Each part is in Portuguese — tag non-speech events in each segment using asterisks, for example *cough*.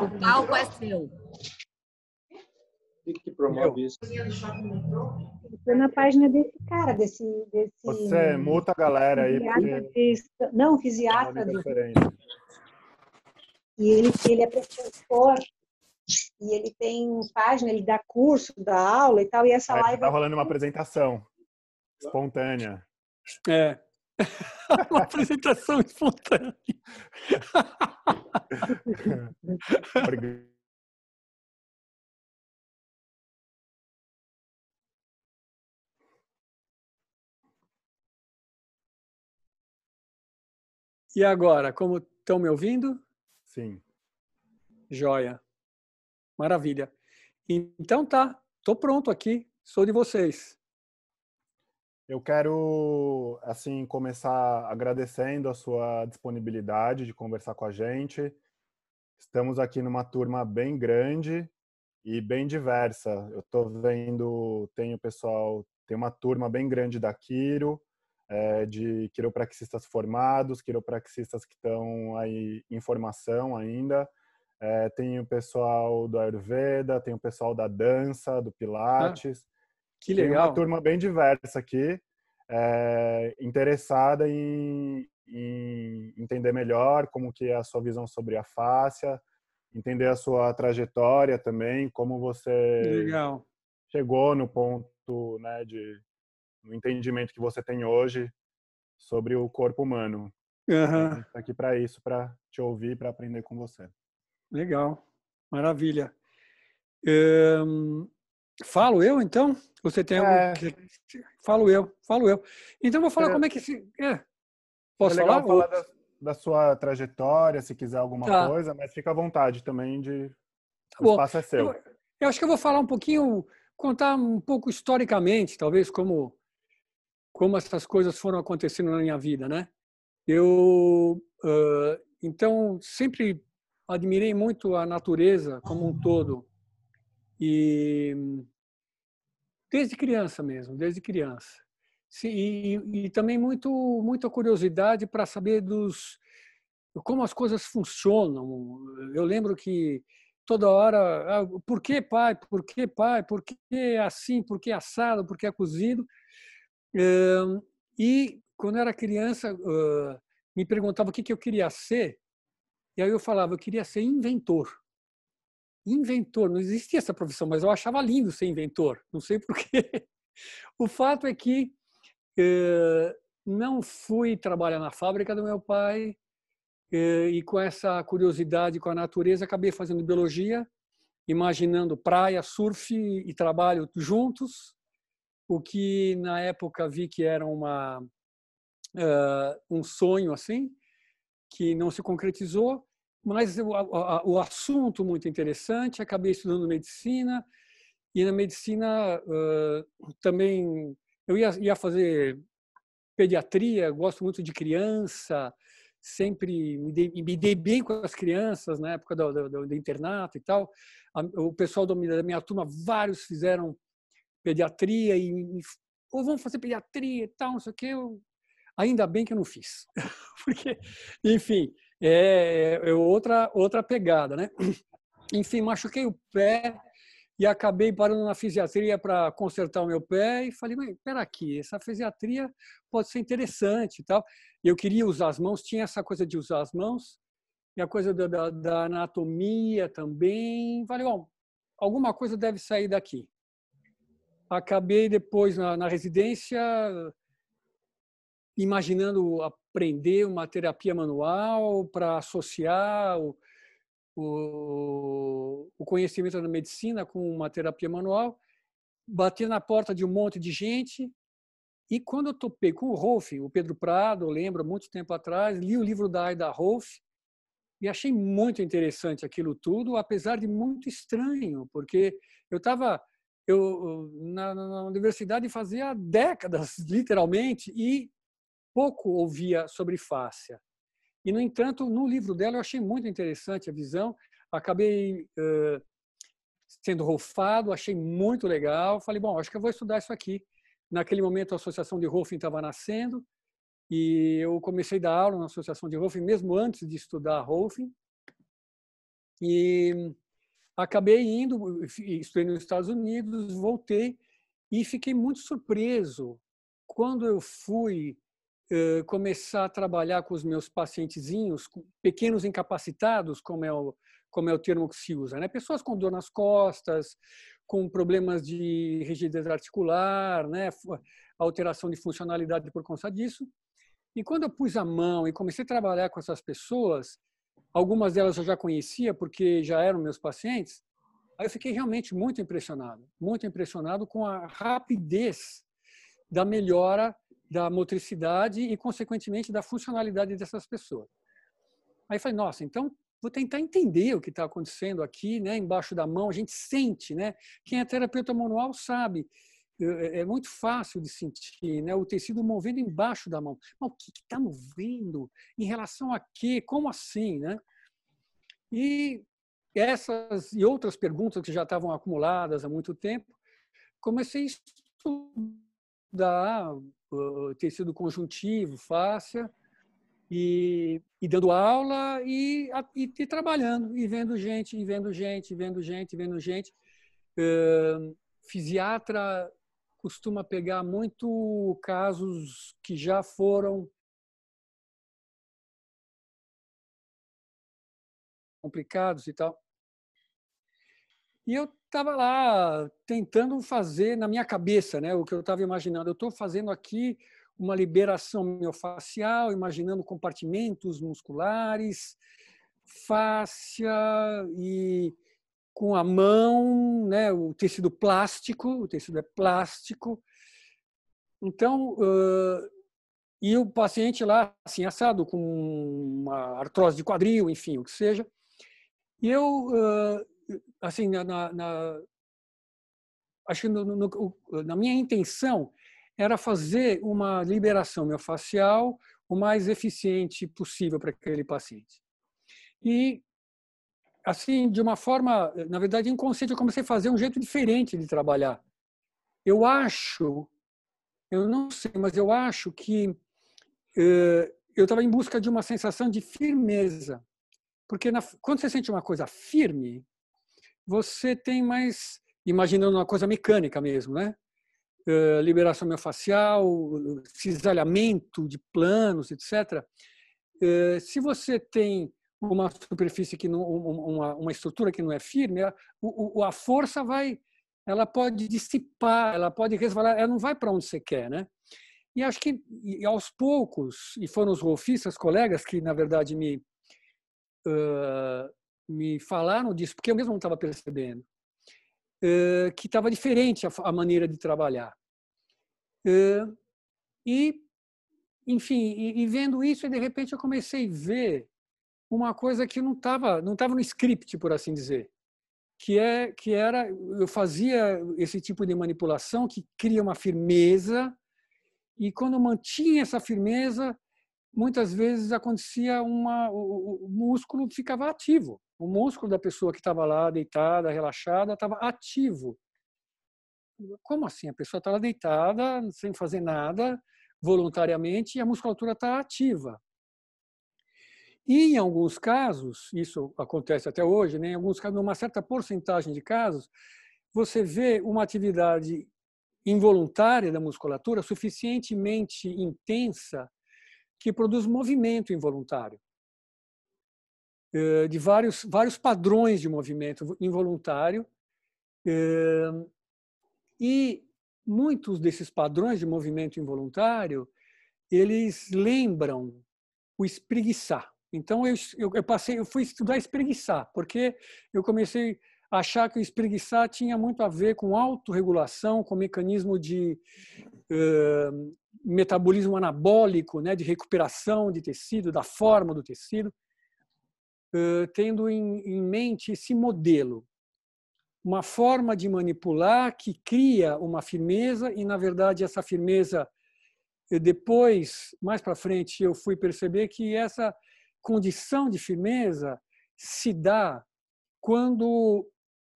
O palco é seu. O que promove isso? Foi na página desse cara, desse. desse Você muta a galera aí. Porque... Não, fisiatra. De, e ele, ele é professor e ele tem página, ele dá curso, dá aula e tal, e essa é, live... Tá rolando uma apresentação espontânea. É. *laughs* uma apresentação espontânea. E agora, como estão me ouvindo? Sim. Joia. Maravilha. Então tá, estou pronto aqui, sou de vocês. Eu quero assim começar agradecendo a sua disponibilidade de conversar com a gente. Estamos aqui numa turma bem grande e bem diversa. Eu estou vendo, tem o pessoal, tem uma turma bem grande da Quiro, é, de quiropraxistas formados, quiropraxistas que estão aí em formação ainda. É, tem o pessoal do Ayurveda, tem o pessoal da dança, do Pilates. Ah, que legal. Tem uma turma bem diversa aqui, é, interessada em, em, entender melhor como que é a sua visão sobre a fáscia, entender a sua trajetória também, como você legal. chegou no ponto né, de no entendimento que você tem hoje sobre o corpo humano. Uhum. Aqui para isso, para te ouvir, para aprender com você. Legal, maravilha. Um, falo eu, então? Você tem é... algum... Falo eu, falo eu. Então, vou falar é... como é que se... É. Posso é falar? falar da, da, sua trajetória, se quiser alguma tá. coisa, mas fica à vontade também de... Tá o espaço é seu. Eu, eu acho que eu vou falar um pouquinho, contar um pouco historicamente, talvez, como, como essas coisas foram acontecendo na minha vida, né? Eu, uh, então, sempre admirei muito a natureza como um todo. E desde criança mesmo, desde criança. E, e, e também muito muita curiosidade para saber dos como as coisas funcionam. Eu lembro que toda hora, ah, por que pai, por que pai, por que assim, por que assado, por que é cozido. E quando era criança, me perguntava o que eu queria ser e aí eu falava, eu queria ser inventor. Inventor, não existia essa profissão, mas eu achava lindo ser inventor, não sei porquê. *laughs* O fato é que eh, não fui trabalhar na fábrica do meu pai eh, e com essa curiosidade com a natureza acabei fazendo biologia, imaginando praia, surf e trabalho juntos, o que na época vi que era uma, uh, um sonho assim, que não se concretizou, mas o, o assunto muito interessante. Acabei estudando medicina e na medicina uh, também eu ia, ia fazer pediatria. Gosto muito de criança, sempre me dei, me dei bem com as crianças na época do, do, do internato e tal. O pessoal da minha turma, vários fizeram pediatria e, ou vão fazer pediatria e tal, não sei o quê. Eu, Ainda bem que eu não fiz, *laughs* porque, enfim, é, é outra outra pegada, né? *clears throat* Enfim, machuquei o pé e acabei parando na fisiatria para consertar o meu pé e falei, mas espera aqui, essa fisiatria pode ser interessante e tal. Eu queria usar as mãos, tinha essa coisa de usar as mãos e a coisa da, da, da anatomia também. Falei, bom, alguma coisa deve sair daqui. Acabei depois na, na residência imaginando aprender uma terapia manual para associar o, o, o, conhecimento da medicina com uma terapia manual, bati na porta de um monte de gente. E quando eu topei com o Rolf, o Pedro Prado, eu lembro, muito tempo atrás, li o livro da Aida Rolf e achei muito interessante aquilo tudo, apesar de muito estranho, porque eu estava eu na, na universidade fazia décadas, *laughs* literalmente, e pouco ouvia sobre fáscia. E, no entanto, no livro dela eu achei muito interessante a visão, acabei uh, sendo rofado, achei muito legal. Falei, bom, acho que eu vou estudar isso aqui. Naquele momento, a Associação de Rolfing estava nascendo e eu comecei a dar aula na Associação de Rolfing, mesmo antes de estudar Rolfing. E acabei indo, estudei nos Estados Unidos, voltei e fiquei muito surpreso quando eu fui uh, começar a trabalhar com os meus pacientezinhos, pequenos incapacitados, como é o, como é o termo que se usa, né? pessoas com dor nas costas, com problemas de rigidez articular, né? alteração de funcionalidade por conta disso. E quando eu pus a mão e comecei a trabalhar com essas pessoas, algumas delas eu já conhecia porque já eram meus pacientes, aí eu fiquei realmente muito impressionado, muito impressionado com a rapidez da melhora da motricidade e, consequentemente, da funcionalidade dessas pessoas. Aí falei, nossa, então vou tentar entender o que está acontecendo aqui, né, embaixo da mão. A gente sente, né? Quem é terapeuta manual sabe. É, é muito fácil de sentir, né? O tecido movendo embaixo da mão. Mas o que está movendo? Em relação a quê? Como assim, né? E essas e outras perguntas que já estavam acumuladas há muito tempo, comecei a estudar tecido conjuntivo, fáscia, e, e dando aula e, e, e, trabalhando, e vendo gente, e vendo gente, e vendo gente, e vendo gente. Uh, fisiatra costuma pegar muito casos que já foram complicados e tal. E eu estava lá tentando fazer na minha cabeça, né, o que eu estava imaginando. Eu estou fazendo aqui uma liberação miofascial, imaginando compartimentos musculares, fáscia e com a mão, né, o tecido plástico, o tecido é plástico. Então, uh, e o paciente lá, assim, assado, com uma artrose de quadril, enfim, o que seja. E eu, uh, assim, na, na, acho que no, no, na minha intenção era fazer uma liberação miofascial o mais eficiente possível para aquele paciente. E assim, de uma forma, na verdade, inconsciente, eu comecei a fazer um jeito diferente de trabalhar. Eu acho, eu não sei, mas eu acho que eh, eu estava em busca de uma sensação de firmeza. Porque na, quando você sente uma coisa firme, você tem mais, imaginando uma coisa mecânica mesmo, né? Uh, liberação miofascial, cisalhamento de planos, etc. Uh, se você tem uma superfície que não, uma, uma estrutura que não é firme, a, a força vai, ela pode dissipar, ela pode resvalar, ela não vai para onde você quer, né? E acho que e aos poucos, e foram os golfistas, colegas, que na verdade me uh, me falaram disso, porque eu mesmo não estava percebendo, que estava diferente a, maneira de trabalhar. E, enfim, e, vendo isso, de repente eu comecei a ver uma coisa que não estava não tava no script, por assim dizer, que é que era eu fazia esse tipo de manipulação que cria uma firmeza e quando mantinha essa firmeza, muitas vezes acontecia uma o, o músculo ficava ativo. O músculo da pessoa que estava lá deitada, relaxada, estava ativo. Como assim? A pessoa está lá deitada, sem fazer nada, voluntariamente, e a musculatura está ativa. E em alguns casos, isso acontece até hoje, né, em alguns casos, numa certa porcentagem de casos, você vê uma atividade involuntária da musculatura suficientemente intensa que produz movimento involuntário de vários vários padrões de movimento involuntário eh, e muitos desses padrões de movimento involuntário eles lembram o espreguiçar. Então eu, eu, passei, eu fui estudar espreguiçar, porque eu comecei a achar que o espreguiçar tinha muito a ver com autorregulação, com mecanismo de uh, metabolismo anabólico, né, de recuperação de tecido, da forma do tecido, tendo em, mente esse modelo, uma forma de manipular que cria uma firmeza e na verdade essa firmeza depois mais para frente eu fui perceber que essa condição de firmeza se dá quando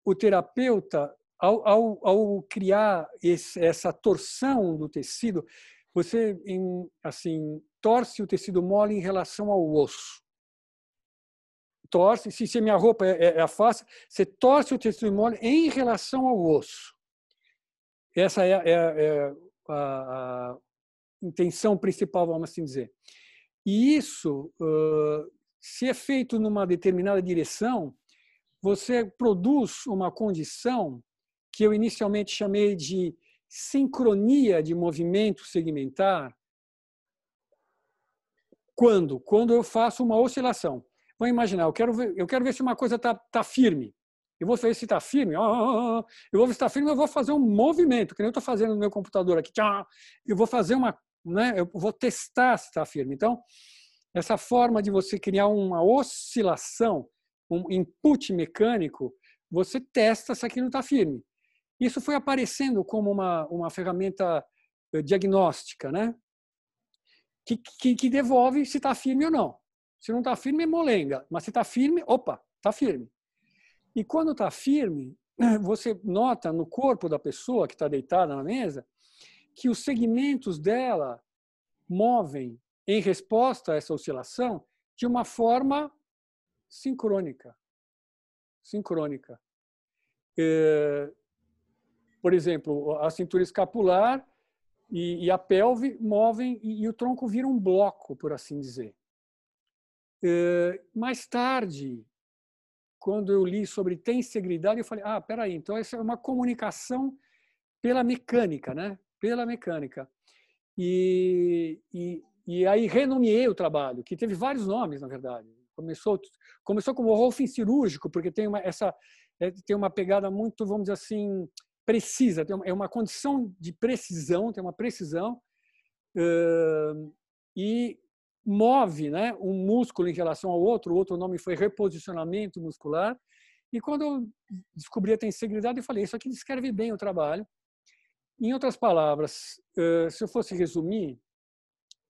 o terapeuta, ao, ao, ao criar esse, essa torção do tecido, você em, assim torce o tecido mole em relação ao osso. Torce, se, se minha roupa é, é, é a face, você torce o mole em relação ao osso. Essa é, é, é a, a, intenção principal, vamos assim dizer. E isso, uh, se é feito numa determinada direção, você produz uma condição que eu inicialmente chamei de sincronia de movimento segmentar. Quando? Quando eu faço uma oscilação. Vamos imaginar, eu quero ver, eu quero ver se uma coisa está tá firme. Eu vou ver se está firme. Eu vou ver se está firme, eu vou fazer um movimento, que nem eu estou fazendo no meu computador aqui. Eu vou fazer uma. Né, eu vou testar se está firme. Então, essa forma de você criar uma oscilação, um input mecânico, você testa se aquilo está firme. Isso foi aparecendo como uma, uma ferramenta eh, diagnóstica, né? Que, que, que devolve se está firme ou não. Se não está firme, é molenga. Mas se está firme, opa, está firme. E quando está firme, *clears throat* você nota no corpo da pessoa que está deitada na mesa que os segmentos dela movem em resposta a essa oscilação de uma forma sincrônica. Sincrônica. É, por exemplo, a cintura escapular e, a pelve movem e o tronco vira um bloco, por assim dizer. Eh, mais tarde, quando eu li sobre tensegridade, eu falei, ah, peraí, então essa é uma comunicação pela mecânica, né? Pela mecânica. E, e, e aí renomeei o trabalho, que teve vários nomes, na verdade. Começou, começou como Rolfing cirúrgico, porque tem uma, essa, é, tem uma pegada muito, vamos dizer assim, precisa, é uma condição de precisão, tem uma precisão, uh, e move né, um músculo em relação ao outro, o outro nome foi reposicionamento muscular. E quando eu descobri a tensegridade, eu falei, isso aqui descreve bem o trabalho. Em outras palavras, se eu fosse resumir,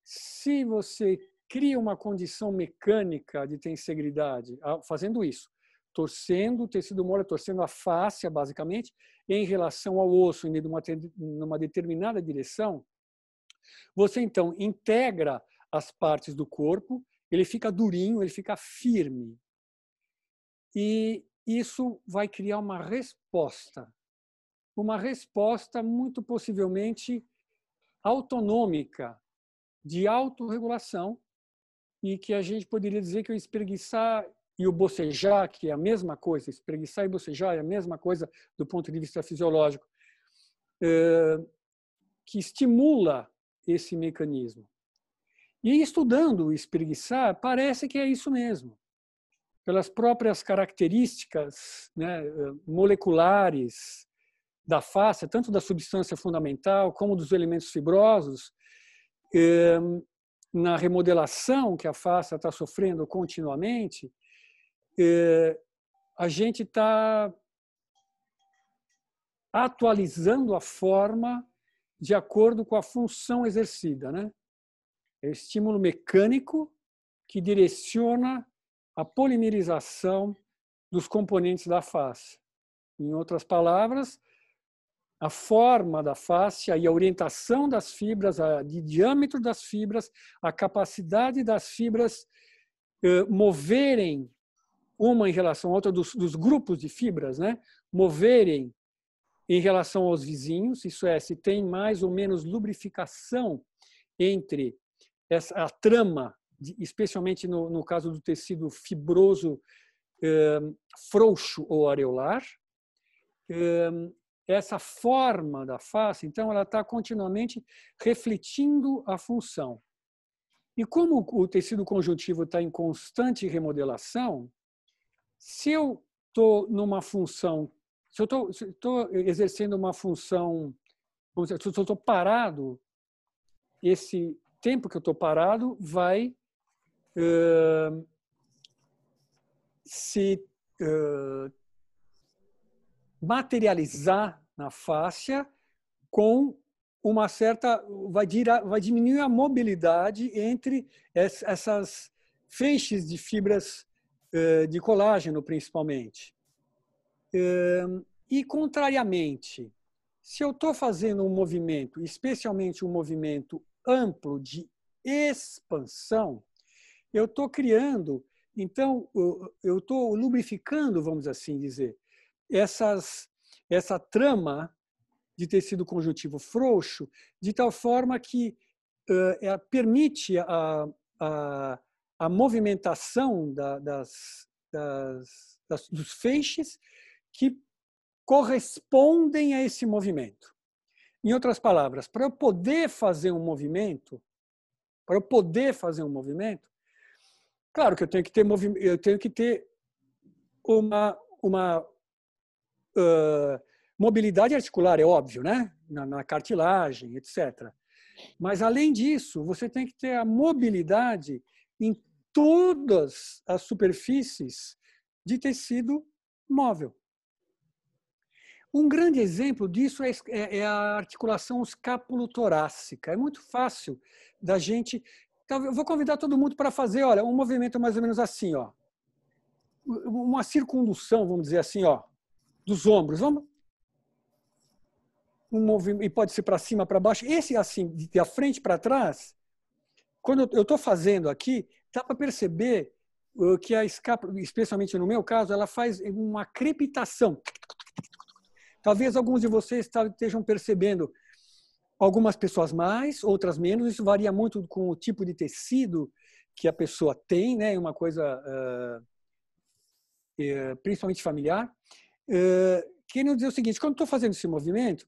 se você cria uma condição mecânica de tensegridade, fazendo isso, torcendo o tecido mole, torcendo a face, basicamente, em relação ao osso, em uma determinada direção, você então integra as partes do corpo, ele fica durinho, ele fica firme. E isso vai criar uma resposta. Uma resposta muito possivelmente autonômica, de autorregulação, e que a gente poderia dizer que o espreguiçar e o bocejar, que é a mesma coisa, espreguiçar e bocejar é a mesma coisa do ponto de vista fisiológico, é, que estimula esse mecanismo. E estudando o espreguiçar, parece que é isso mesmo. Pelas próprias características né, moleculares da face, tanto da substância fundamental como dos elementos fibrosos, eh, na remodelação que a face está sofrendo continuamente, eh, a gente está atualizando a forma de acordo com a função exercida, né? É o estímulo mecânico que direciona a polimerização dos componentes da face. Em outras palavras, a forma da face e a orientação das fibras, a de diâmetro das fibras, a capacidade das fibras eh, moverem uma em relação à outra, dos, dos, grupos de fibras, né? moverem em relação aos vizinhos, isso é, se tem mais ou menos lubrificação entre essa, a trama, especialmente no, no caso do tecido fibroso eh, frouxo ou areolar, eh, essa forma da face, então, ela está continuamente refletindo a função. E como o tecido conjuntivo está em constante remodelação, se eu estou numa função, se eu estou exercendo uma função, dizer, se eu estou parado, esse tempo que eu estou parado vai uh, se uh, materializar na fáscia com uma certa vai, vai diminuir a mobilidade entre essas feixes de fibras de colágeno principalmente. E contrariamente se eu estou fazendo um movimento especialmente um movimento amplo de expansão, eu estou criando Então, eu estou lubrificando, vamos assim dizer, essas, essa trama de tecido conjuntivo frouxo, de tal forma que uh, permite a, a, a movimentação da, das, das, das, dos feixes que correspondem a esse movimento. Em outras palavras, para eu poder fazer um movimento, para eu poder fazer um movimento, claro que eu tenho que ter eu tenho que ter uma uma uh, mobilidade articular, é óbvio, né? Na, na, cartilagem, etc. Mas além disso, você tem que ter a mobilidade em todas as superfícies de tecido móvel. Um grande exemplo disso é, é, é a articulação escápulo-torácica. É muito fácil da gente. Eu vou convidar todo mundo para fazer, olha, um movimento mais ou menos assim, ó, uma circundução, vamos dizer assim, ó, dos ombros. Vamos um movimento e pode ser para cima, para baixo. Esse assim, de frente para trás, quando eu estou fazendo aqui, dá para perceber uh, que a escápula, especialmente no meu caso, ela faz uma crepitação. Talvez alguns de vocês estejam percebendo, algumas pessoas mais, outras menos. Isso varia muito com o tipo de tecido que a pessoa tem, né? Uma coisa uh, principalmente familiar. Uh, querendo dizer o seguinte: quando estou fazendo esse movimento,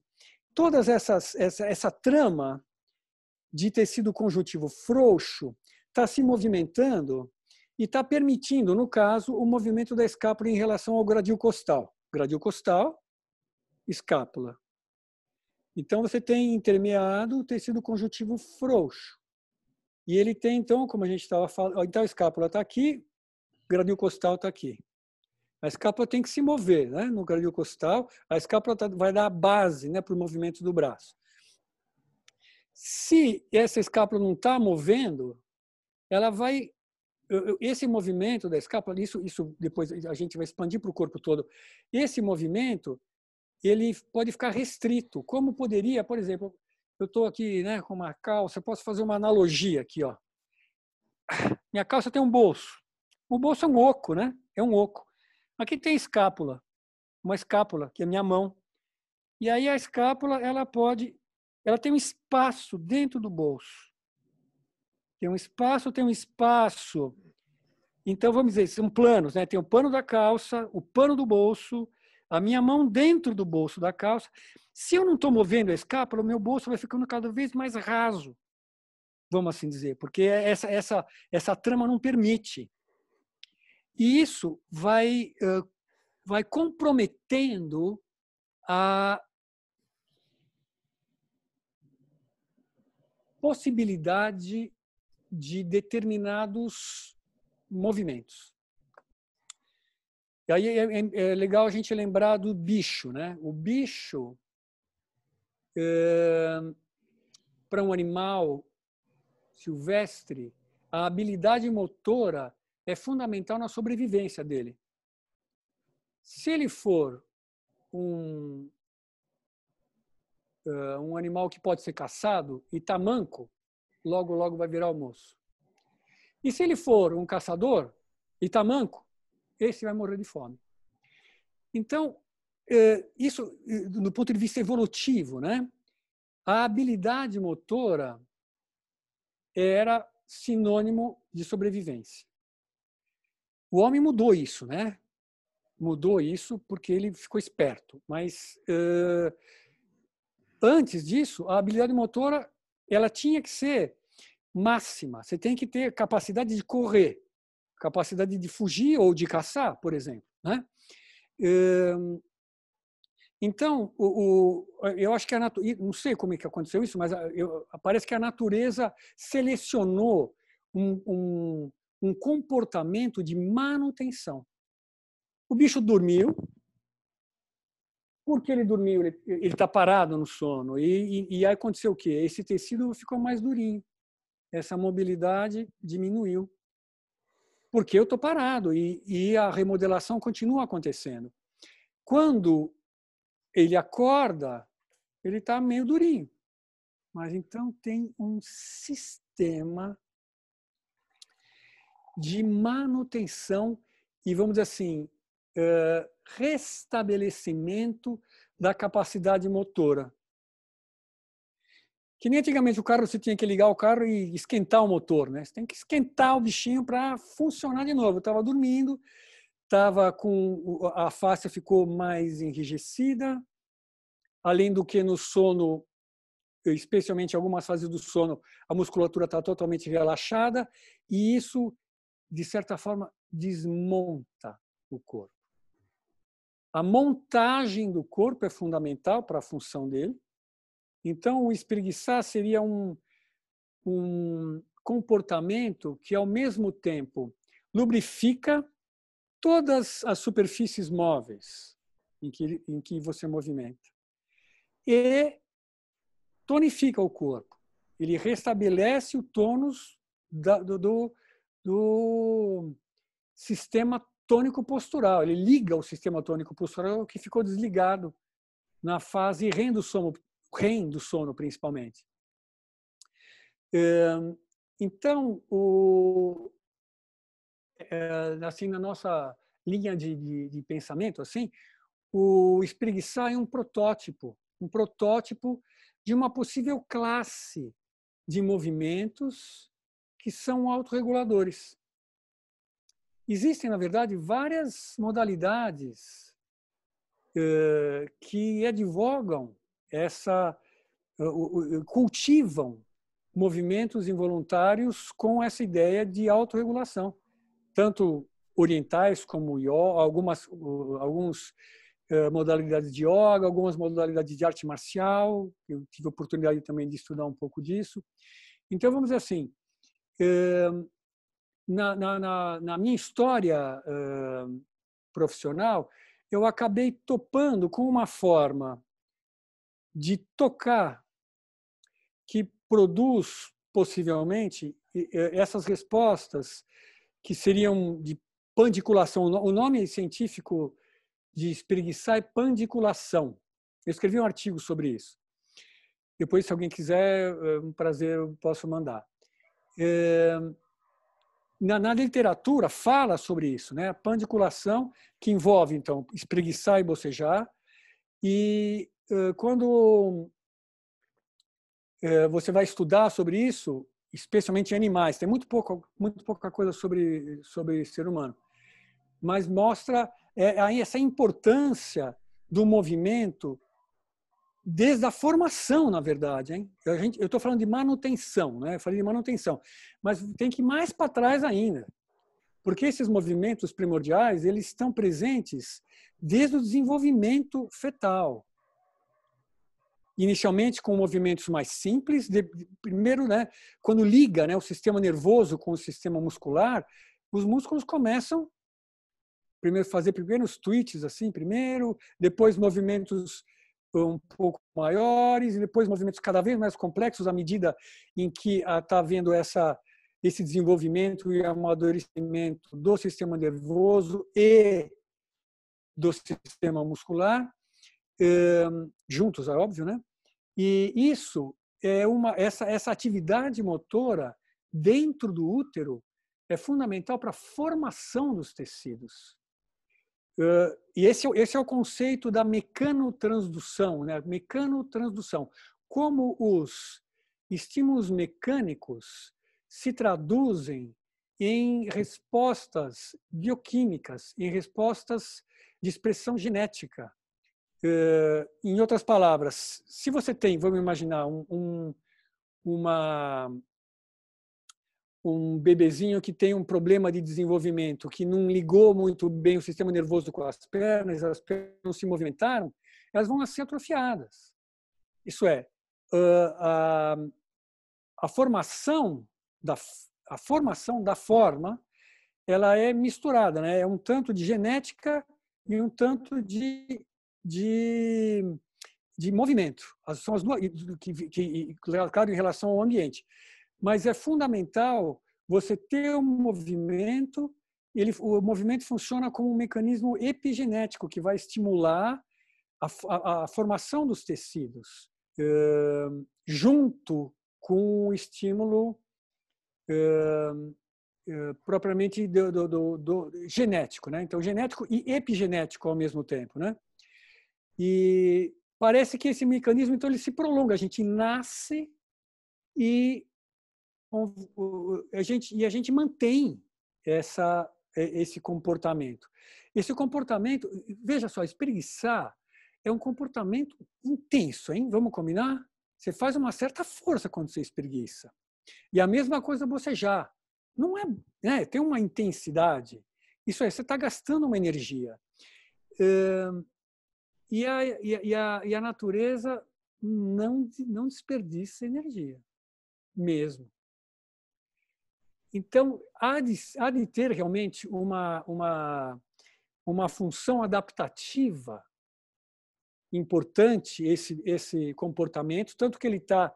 todas essas essa, essa trama de tecido conjuntivo frouxo está se movimentando e está permitindo, no caso, o movimento da escápula em relação ao gradil costal. Gradil costal escápula. Então, você tem intermeado o tecido conjuntivo frouxo. E ele tem, então, como a gente estava falando, então a escápula está aqui, o gradil costal está aqui. A escápula tem que se mover né? no gradil costal, a escápula tá, vai dar a base né, para o movimento do braço. Se essa escápula não está movendo, ela vai. Esse movimento da escápula, isso, isso depois a gente vai expandir para o corpo todo. Esse movimento ele pode ficar restrito. Como poderia, por exemplo, eu estou aqui né, com uma calça, posso fazer uma analogia aqui. Ó. Minha calça tem um bolso. O bolso é um oco, né? É um oco. Aqui tem escápula, uma escápula, que é minha mão. E aí a escápula, ela pode, ela tem um espaço dentro do bolso. Tem um espaço, tem um espaço. Então, vamos dizer, são planos, né? Tem o pano da calça, o pano do bolso, a minha mão dentro do bolso da calça. Se eu não estou movendo a escápula, o meu bolso vai ficando cada vez mais raso, vamos assim dizer, porque essa, essa, essa trama não permite. E isso vai, vai comprometendo a possibilidade de determinados movimentos. E aí é, é, é, legal a gente lembrar do bicho, né? O bicho, é, para um animal silvestre, a habilidade motora é fundamental na sobrevivência dele. Se ele for um, uh, um animal que pode ser caçado e tá manco, logo, logo vai virar almoço. E se ele for um caçador e tá manco, esse vai morrer de fome. Então, é, isso é, do ponto de vista evolutivo, né? A habilidade motora era sinônimo de sobrevivência. O homem mudou isso, né? Mudou isso porque ele ficou esperto. Mas uh, antes disso, a habilidade motora ela tinha que ser máxima. Você tem que ter capacidade de correr, capacidade de fugir ou de caçar, por exemplo. Né? Então, o, o, eu acho que a natureza, não sei como é que aconteceu isso, mas eu, parece que a natureza selecionou um, um, um comportamento de manutenção. O bicho dormiu, porque ele dormiu, ele está parado no sono. E, e, e, aí aconteceu o quê? Esse tecido ficou mais durinho. Essa mobilidade diminuiu porque eu estou parado e, e a remodelação continua acontecendo. Quando ele acorda, ele está meio durinho. Mas então tem um sistema de manutenção e, vamos dizer assim, eh, restabelecimento da capacidade motora. Que nem antigamente o carro você tinha que ligar o carro e esquentar o motor, né? Você tem que esquentar o bichinho para funcionar de novo. Eu estava dormindo, estava com a face ficou mais enrijecida, além do que no sono, especialmente algumas fases do sono, a musculatura está totalmente relaxada e isso, de certa forma, desmonta o corpo. A montagem do corpo é fundamental para a função dele. Então, o espreguiçar seria um, um comportamento que, ao mesmo tempo, lubrifica todas as superfícies móveis em que, em que você movimenta e tonifica o corpo. Ele restabelece o tônus da, do, do, do sistema tônico postural. Ele liga o sistema tônico postural que ficou desligado na fase REM do sono, REM do sono principalmente. Então, o, é, assim na nossa linha de, de, de pensamento, assim, o espreguiçar é um protótipo, um protótipo de uma possível classe de movimentos que são autorreguladores. Existem, na verdade, várias modalidades uh, que advogam essa, cultivam movimentos involuntários com essa ideia de autorregulação, tanto orientais como yoga, algumas alguns uh, modalidades de yoga, algumas modalidades de arte marcial. Eu tive a oportunidade também de estudar um pouco disso. Então vamos dizer assim, na, na, na minha história uh, profissional, eu acabei topando com uma forma de tocar que produz possivelmente essas respostas que seriam de pandiculação. O nome científico de espreguiçar é pandiculação. Eu escrevi um artigo sobre isso. Depois, se alguém quiser, é um prazer, eu posso mandar. É, na, na, literatura fala sobre isso, né? A pandiculação que envolve então espreguiçar e bocejar e quando uh, você vai estudar sobre isso, especialmente animais, tem muito pouco muito pouca coisa sobre sobre ser humano, mas mostra é, essa importância do movimento desde a formação, na verdade. Hein? Eu estou falando de manutenção, né? eu falei de manutenção, mas tem que ir mais para trás ainda, porque esses movimentos primordiais eles estão presentes desde o desenvolvimento fetal. Inicialmente com movimentos mais simples, de, primeiro, né, quando liga né, o sistema nervoso com o sistema muscular, os músculos começam primeiro fazer primeiros tweets assim, primeiro, depois movimentos um pouco maiores e depois movimentos cada vez mais complexos à medida em que está havendo essa esse desenvolvimento e amadurecimento do sistema nervoso e do sistema muscular juntos, é óbvio, né? E isso é uma essa essa atividade motora dentro do útero é fundamental para a formação dos tecidos. Uh, e esse, esse é o conceito da mecanotransdução, né? Mecanotransdução. Como os estímulos mecânicos se traduzem em respostas bioquímicas, em respostas de expressão genética. Uh, em outras palavras, se você tem, vamos imaginar, um, um, uma, um bebezinho que tem um problema de desenvolvimento, que não ligou muito bem o sistema nervoso com as pernas, as pernas não se movimentaram, elas vão nascer atrofiadas. Isso é, a, a formação da a formação da forma, ela é misturada, né? É um tanto de genética e um tanto de de, de movimento. São as duas que, que, claro, em relação ao ambiente mas é fundamental você ter um movimento. Ele, o movimento funciona como um mecanismo epigenético que vai estimular a, a, a formação dos tecidos, uh, junto com o estímulo uh, eh, propriamente do, do, do, genético, né? Então, genético e epigenético ao mesmo tempo, né? E parece que esse mecanismo, então, ele se prolonga. A gente nasce e a gente, e a gente mantém essa, esse comportamento. Esse comportamento, veja só, espreguiçar é um comportamento intenso, hein? Vamos combinar? Você faz uma certa força quando você espreguiça. E a mesma coisa bocejar. Não é, né? tem uma intensidade. Isso é, você está gastando uma energia. E a, e a, e a natureza não, não desperdiça energia, mesmo. Então, há de, há de ter realmente uma, uma, uma função adaptativa importante, esse, esse comportamento, tanto que ele está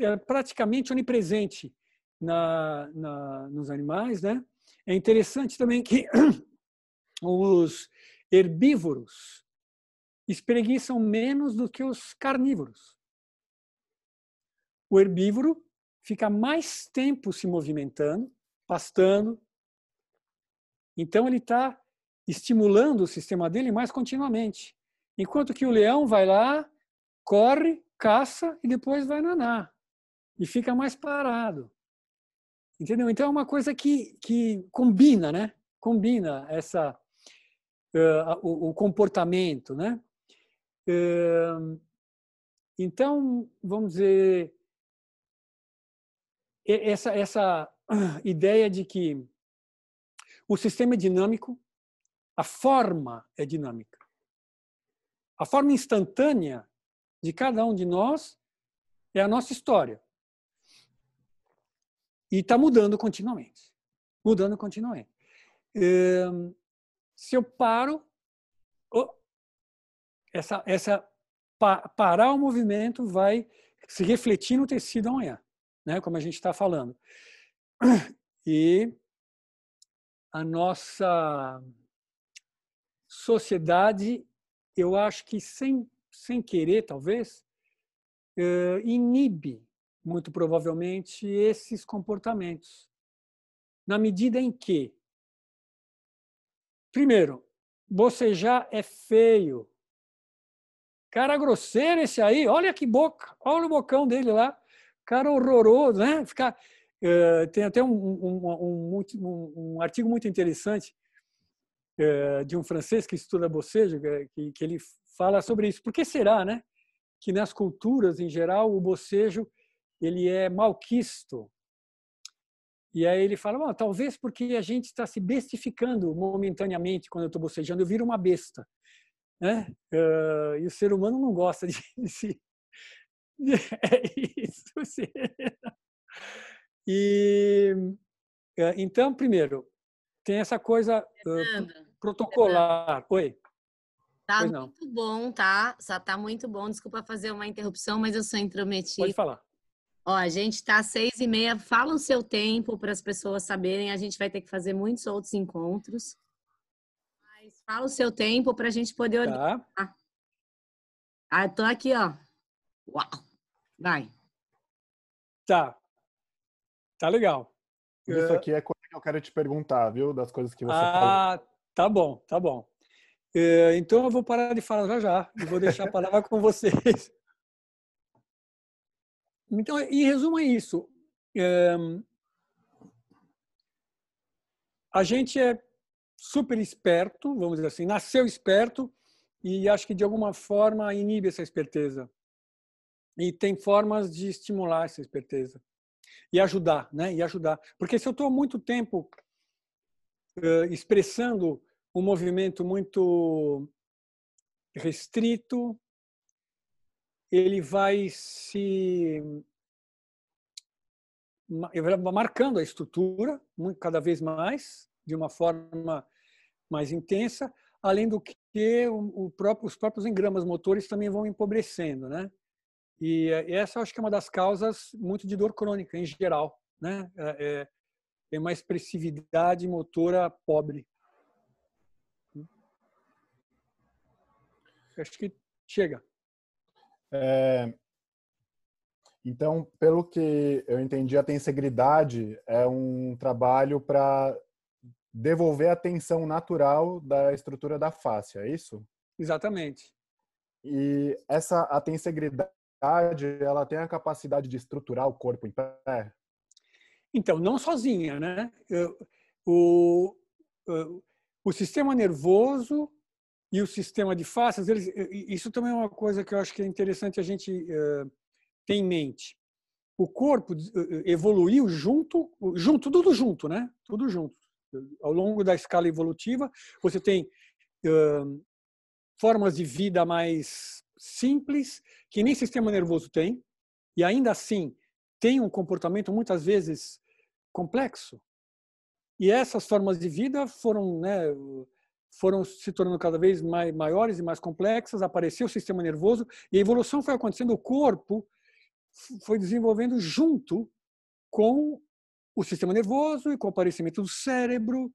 é praticamente onipresente na, na, nos animais. Né? É interessante também que *clears throat* os herbívoros espreguiçam menos do que os carnívoros. O herbívoro fica mais tempo se movimentando, pastando. Então ele está estimulando o sistema dele mais continuamente. Enquanto que o leão vai lá, corre, caça e depois vai nanar. E fica mais parado. Entendeu? Então é uma coisa que, que combina, né? Combina essa, uh, o, o, comportamento, né? Uh, então, vamos dizer, essa, essa *clears throat* ideia de que o sistema é dinâmico, a forma é dinâmica. A forma instantânea de cada um de nós é a nossa história. E está mudando continuamente. Mudando continuamente. Se eu paro, essa, essa parar o movimento vai se refletir no tecido amanhã né, como a gente está falando. E a nossa sociedade, eu acho que sem, sem querer, talvez, eh, inibe, muito provavelmente, esses comportamentos. Na medida em que, primeiro, você já é feio. Cara grosseiro esse aí, olha que boca, olha o bocão dele lá cara horroroso, né? Ficar, uh, tem até um, um, um, um, artigo muito interessante uh, de um francês que estuda bocejo, que, que ele fala sobre isso. Por que será, né? Que nas culturas, em geral, o bocejo ele é malquisto. E aí ele fala, talvez porque a gente está se bestificando momentaneamente quando eu estou bocejando, eu viro uma besta. Né? Uh, e o ser humano não gosta de, *laughs* se É isso, *laughs* sim. E então, primeiro, tem essa coisa uh, protocolar. Oi. Tá muito bom, tá? Só tá muito bom. Desculpa fazer uma interrupção, mas eu sou intrometida. Pode falar. Ó, a gente tá às seis e meia. Fala o seu tempo para as pessoas saberem. A gente vai ter que fazer muitos outros encontros. Fala o seu tempo para a gente poder organizar. Tá. Ah, tô aqui, ó. Uau! Vai. Tá. Tá legal. Isso aqui é coisa que eu quero te perguntar, viu? Das coisas que você ah, falou. tá bom, tá bom. Então eu vou parar de falar já já e vou deixar a palavra com vocês. *laughs* Então, em resumo, é isso. A gente é super esperto, vamos dizer assim, nasceu esperto e acho que de alguma forma inibe essa esperteza. E tem formas de estimular essa esperteza e ajudar, né? E ajudar, porque se eu estou muito tempo uh, expressando um movimento muito restrito, ele vai se marcando a estrutura cada vez mais de uma forma mais intensa, além do que o próprio, os próprios engramas motores também vão empobrecendo, né? E essa acho que é uma das causas muito de dor crônica em geral, né? É, é, é uma expressividade motora pobre. Acho que chega. É, Então, pelo que eu entendi, a tensegridade é um trabalho para devolver a tensão natural da estrutura da face, é isso? Exatamente. E essa a tensegridade, ela tem a capacidade de estruturar o corpo em pé? Então, não sozinha, né? O, o, o sistema nervoso e o sistema de faces, eles, isso também é uma coisa que eu acho que é interessante a gente uh, ter em mente. O corpo evoluiu junto, junto, tudo junto, né? Tudo junto. Ao longo da escala evolutiva, você tem formas de vida mais simples, que nem sistema nervoso tem, e ainda assim tem um comportamento muitas vezes complexo. E essas formas de vida foram, né, foram se tornando cada vez mais maiores e mais complexas, apareceu o sistema nervoso e a evolução foi acontecendo, o corpo foi desenvolvendo junto com o sistema nervoso e com o aparecimento do cérebro.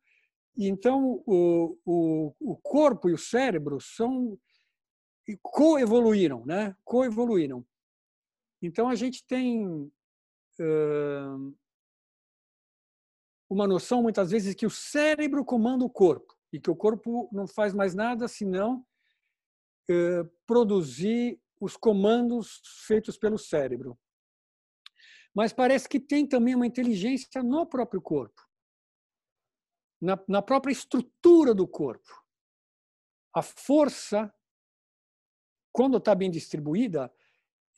E então o, o, o corpo e o cérebro são coevoluíram, né? Coevoluíram. Então a gente tem uh, uma noção muitas vezes que o cérebro comanda o corpo e que o corpo não faz mais nada senão eh, produzir os comandos feitos pelo cérebro. Mas parece que tem também uma inteligência no próprio corpo, na, na própria estrutura do corpo. A força, quando está bem distribuída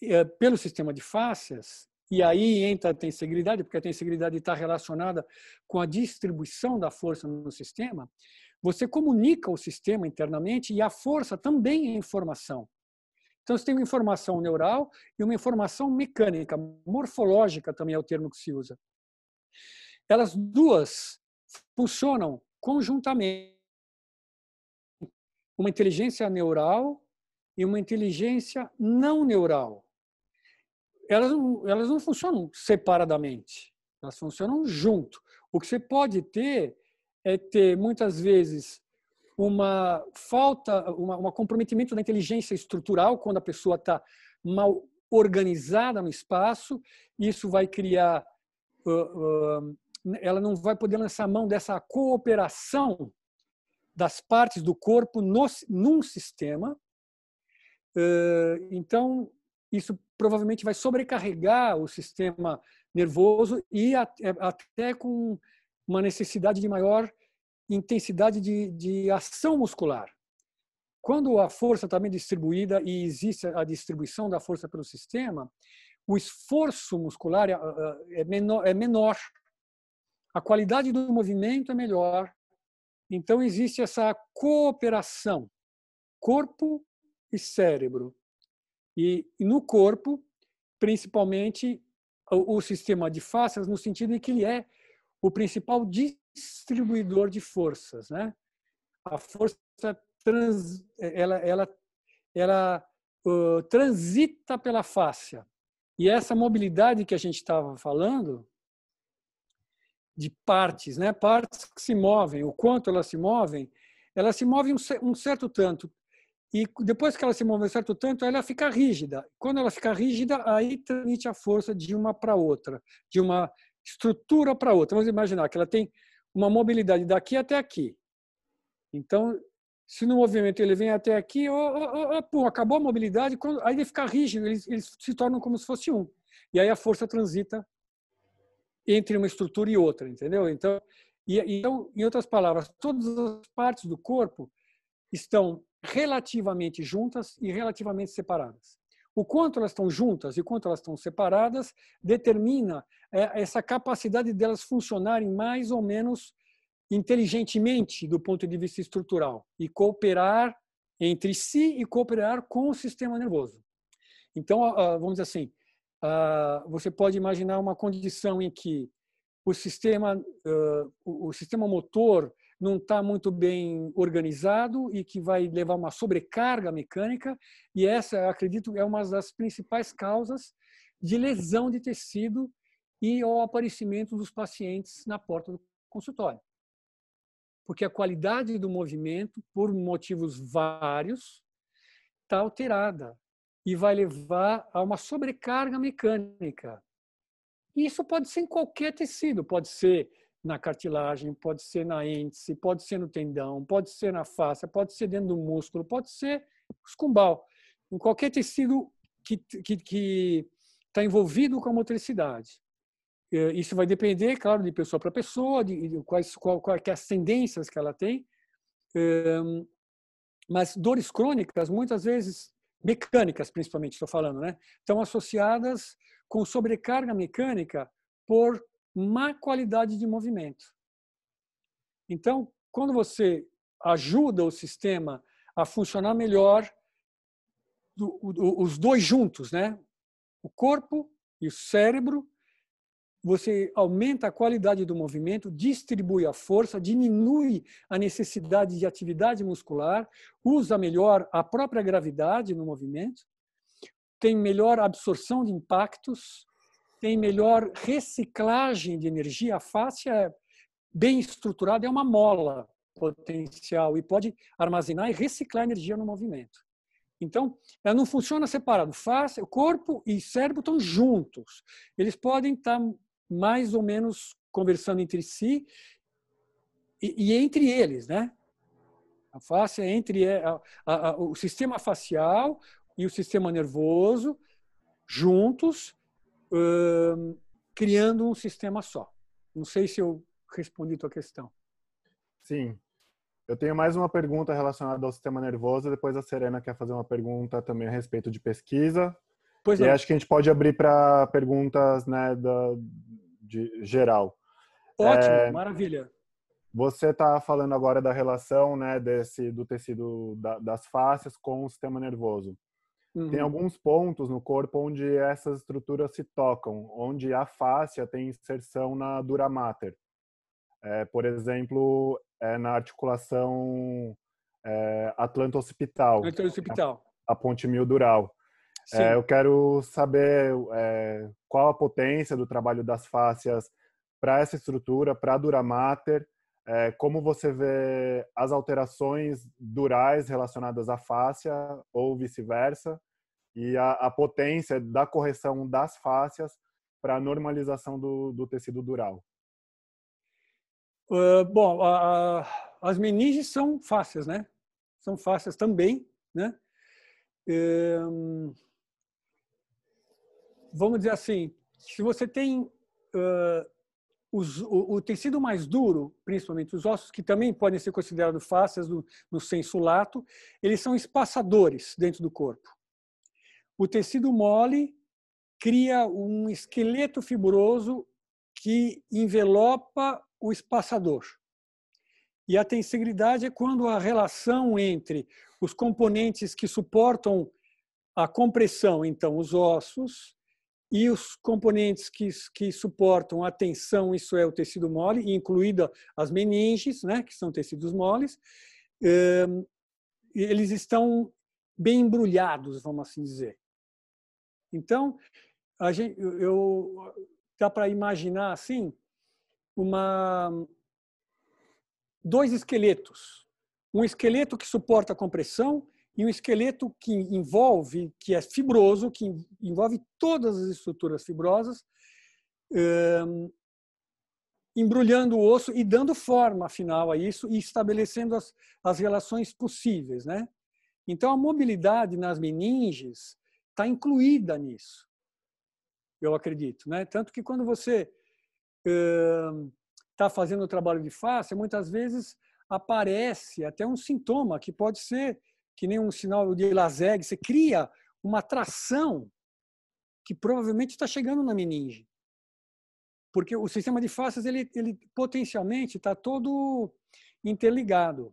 eh, pelo sistema de fáscias, e aí entra a tensegridade, porque a tensegridade está relacionada com a distribuição da força no sistema. Você comunica o sistema internamente e a força também é informação. Então, você tem uma informação neural e uma informação mecânica, morfológica também é o termo que se usa. Elas duas funcionam conjuntamente. Uma inteligência neural e uma inteligência não neural elas não, elas não funcionam separadamente, elas funcionam junto. O que você pode ter é ter, muitas vezes, uma falta, uma, um comprometimento da inteligência estrutural, quando a pessoa está mal organizada no espaço, isso vai criar. Uh, uh, ela não vai poder lançar mão dessa cooperação das partes do corpo no, num sistema. Uh, então, isso provavelmente vai sobrecarregar o sistema nervoso e é, até com uma necessidade de maior intensidade de, de ação muscular. Quando a força está bem distribuída e existe a distribuição da força pelo sistema, o esforço muscular é, é, é menor, é menor, a qualidade do movimento é melhor. Então existe essa cooperação corpo e cérebro. E, no corpo, principalmente o, o, sistema de fáscias, no sentido de que ele é o principal distribuidor de forças, né? A força trans, ela, ela, ela uh, transita pela fáscia. E essa mobilidade que a gente estava falando, de partes, né? partes que se movem, o quanto elas se movem, elas se movem um, certo tanto e depois que ela se move um certo tanto, ela fica rígida. Quando ela fica rígida, aí transmite a força de uma para outra, de uma estrutura para outra. Vamos imaginar que ela tem uma mobilidade daqui até aqui. Então, se no movimento ele vem até aqui, oh, oh, oh, acabou a mobilidade, quando, aí ele fica rígido, eles, eles se tornam como se fosse um. E aí a força transita entre uma estrutura e outra, entendeu? Então, e, então, em outras palavras, todas as partes do corpo estão relativamente juntas e relativamente separadas. O quanto elas estão juntas e quanto elas estão separadas determina essa capacidade delas funcionarem mais ou menos inteligentemente do ponto de vista estrutural e cooperar entre si e cooperar com o sistema nervoso. Então, vamos dizer assim, você pode imaginar uma condição em que o sistema, o sistema motor não está muito bem organizado e que vai levar uma sobrecarga mecânica. E essa, acredito, é uma das principais causas de lesão de tecido e o aparecimento dos pacientes na porta do consultório. Porque a qualidade do movimento, por motivos vários, está alterada. e vai levar a uma sobrecarga mecânica. Isso pode ser em qualquer tecido, pode ser na cartilagem, pode ser na índice, pode ser no tendão, pode ser na face, pode ser dentro do músculo, pode ser escumbal. Em qualquer tecido que está tá envolvido com a motricidade. É, isso vai depender, claro, de pessoa para pessoa, de, quais, qual, quais é as tendências que ela tem. Mas dores crônicas, muitas vezes, mecânicas principalmente, estou falando, né? estão associadas com sobrecarga mecânica por má qualidade de movimento. Então, quando você ajuda o sistema a funcionar melhor, os dois juntos, né? O corpo e o cérebro, você aumenta a qualidade do movimento, distribui a força, diminui a necessidade de atividade muscular, usa melhor a própria gravidade no movimento, tem melhor absorção de impactos, tem melhor reciclagem de energia. A face é bem estruturada, é uma mola potencial e pode armazenar e reciclar energia no movimento. Então, ela não funciona separado. Face, corpo e cérebro estão juntos. Eles podem estar mais ou menos conversando entre si e, e entre eles, né? A face é entre a, a, a, o sistema facial e o sistema nervoso juntos, hum, criando um sistema só. Não sei se eu respondi a tua questão. Sim. Eu tenho mais uma pergunta relacionada ao sistema nervoso. Depois a Serena quer fazer uma pergunta também a respeito de pesquisa. Pois e não. acho que a gente pode abrir para perguntas né, da, de geral. Ótimo, é, maravilha. Você está falando agora da relação né, desse, do tecido da, das faces com o sistema nervoso. Uhum. Tem alguns pontos no corpo onde essas estruturas se tocam, onde a fáscia tem inserção na dura mater. É, por exemplo, é na articulação é, atlanto-occipital. Atlanto-occipital. A, a ponte mildural. É, eu quero saber é, qual a potência do trabalho das fáscias para essa estrutura, para a dura mater, é, como você vê as alterações durais relacionadas à fáscia ou vice-versa, e a, a, potência da correção das fáscias para a normalização do, do, tecido dural. Uh, bom, a, as meninges são fáscias, né? São fáscias também, né? Um vamos dizer assim, se você tem uh, os, o, o, tecido mais duro, principalmente os ossos que também podem ser considerados fáscias no, no senso lato, eles são espaçadores dentro do corpo. O tecido mole cria um esqueleto fibroso que envelopa o espaçador. E a tensegridade é quando a relação entre os componentes que suportam a compressão, então os ossos, e os componentes que, que suportam a tensão, isso é o tecido mole, incluída as meninges, né, que são tecidos moles, ehm, eles estão bem embrulhados, vamos assim dizer. Então, a gente, eu dá para imaginar assim uma dois esqueletos, um esqueleto que suporta a compressão e um esqueleto que envolve, que é fibroso, que envolve todas as estruturas fibrosas, um, embrulhando o osso e dando forma final a isso e estabelecendo as, as relações possíveis, né? Então a mobilidade nas meninges está incluída nisso, eu acredito, né? Tanto que quando você está um, fazendo o trabalho de face, muitas vezes aparece até um sintoma que pode ser que nem um sinal de LASEG, você cria uma tração que provavelmente está chegando na meninge. Porque o sistema de faces, ele, ele potencialmente está todo interligado.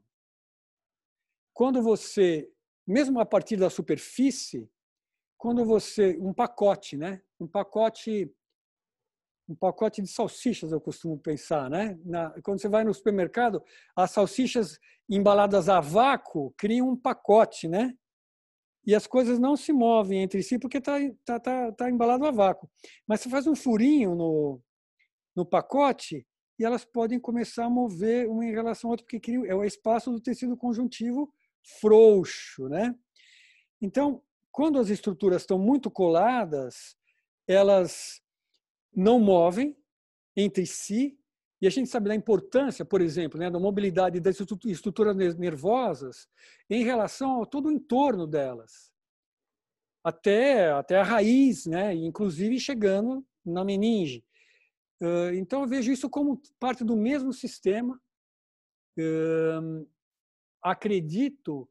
Quando você, mesmo a partir da superfície, quando você, um pacote, né? Um pacote um pacote de salsichas, eu costumo pensar, né? Na, quando você vai no supermercado, as salsichas embaladas a vácuo criam um pacote, né? E as coisas não se movem entre si porque está tá, tá, tá embalado a vácuo. Mas você faz um furinho no, no pacote e elas podem começar a mover uma em relação à outra, porque cria, é o espaço do tecido conjuntivo frouxo, né? Então, quando as estruturas estão muito coladas, elas não movem entre si, e a gente sabe da importância, por exemplo, né, da mobilidade das estruturas nervosas em relação a todo o entorno delas, até, até a raiz, né, inclusive chegando na meninge. Então, eu vejo isso como parte do mesmo sistema. Acredito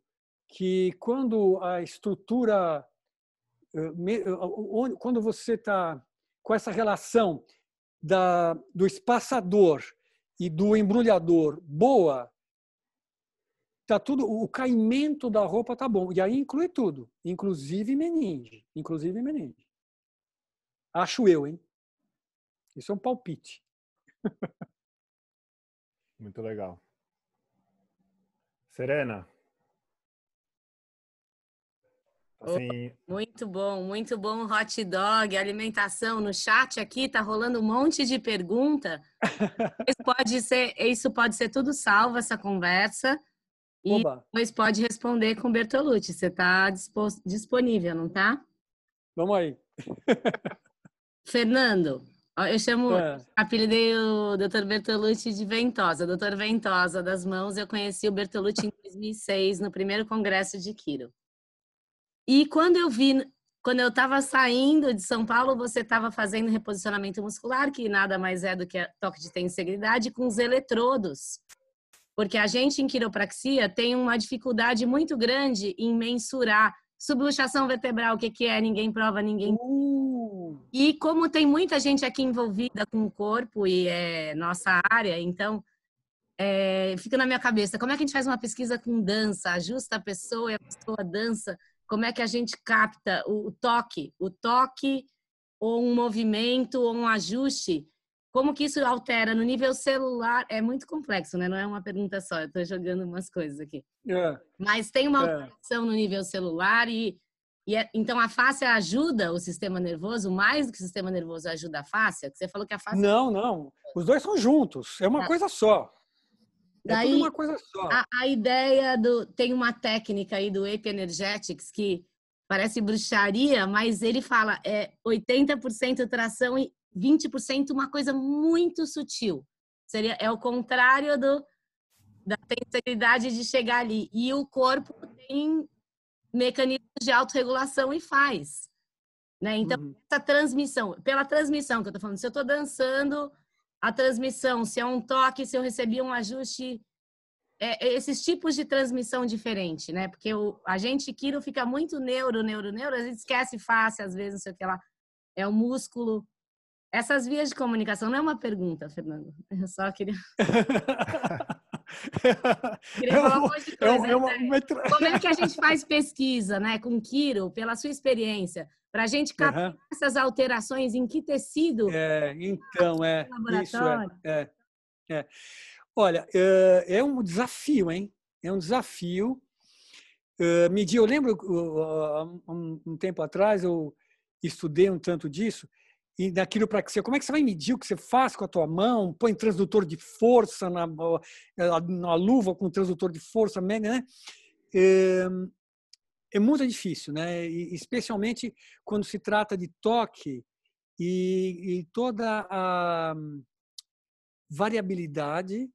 que quando a estrutura, quando você está com essa relação da, do espaçador e do embrulhador boa, tá tudo, o caimento da roupa tá bom. E aí inclui tudo, inclusive meninge, inclusive meninge. Acho eu, hein? Isso é um palpite. Muito legal. Serena. Assim... Muito bom, muito bom hot dog, alimentação no chat aqui tá rolando um monte de pergunta. *laughs* isso pode ser, isso pode ser tudo salvo essa conversa e Oba. depois pode responder com o Bertolucci. Você está disponível, não tá? Vamos aí. *laughs* Fernando, eu chamo, é. apelidei o Dr. Bertolucci de Ventosa, Dr. Ventosa das mãos. Eu conheci o Bertolucci em 2006 no primeiro congresso de Quiro. E quando eu vi, quando eu estava saindo de São Paulo, você estava fazendo reposicionamento muscular, que nada mais é do que toque de tensibilidade, com os eletrodos. Porque a gente em quiropraxia tem uma dificuldade muito grande em mensurar subluxação vertebral, o que, que é, ninguém prova, ninguém. Uh. E como tem muita gente aqui envolvida com o corpo e é nossa área, então é, fica na minha cabeça, como é que a gente faz uma pesquisa com dança, ajusta a pessoa e a pessoa dança como é que a gente capta o, toque, o toque ou um movimento ou um ajuste, como que isso altera no nível celular? É muito complexo, né? Não é uma pergunta só, eu estou jogando umas coisas aqui. É. Mas tem uma é. alteração é. no nível celular e, e é, então a face ajuda o sistema nervoso mais do que o sistema nervoso ajuda a face? Você falou que a face... Não, não. Os dois são juntos, é uma tá. coisa só. É Daí, tudo uma coisa só. A, a, ideia do. Tem uma técnica aí do Ape Energetics que parece bruxaria, mas ele fala é 80% tração e 20% uma coisa muito sutil. Seria, é o contrário do, da tensibilidade de chegar ali. E o corpo tem mecanismos de autorregulação e faz. Né? Então, uhum. essa transmissão, pela transmissão que eu tô falando, se eu tô dançando a transmissão, se é um toque, se eu recebi um ajuste, é, é, esses tipos de transmissão diferente, né? Porque o, a gente, Kiro, fica muito neuro, neuro, neuro, a gente esquece face, às vezes, não sei o que lá. É o músculo. Essas vias de comunicação não é uma pergunta, Fernando. Eu só queria. *laughs* queria falar um monte de é coisa. É uma, né? Como é que a gente faz pesquisa, né, com Kiro, pela sua experiência? Para a gente captar uhum. essas alterações em que tecido? É, então, é. Isso é, é, é. Olha, é, é um desafio, hein? É um desafio. É, medir, eu lembro, um tempo atrás, eu estudei um tanto disso, e na quiropraxia, como é que você vai medir o que você faz com a tua mão? Põe transdutor de força na, na luva com transdutor de força, né? É, é muito difícil, né? E, especialmente quando se trata de toque e, e toda a variabilidade,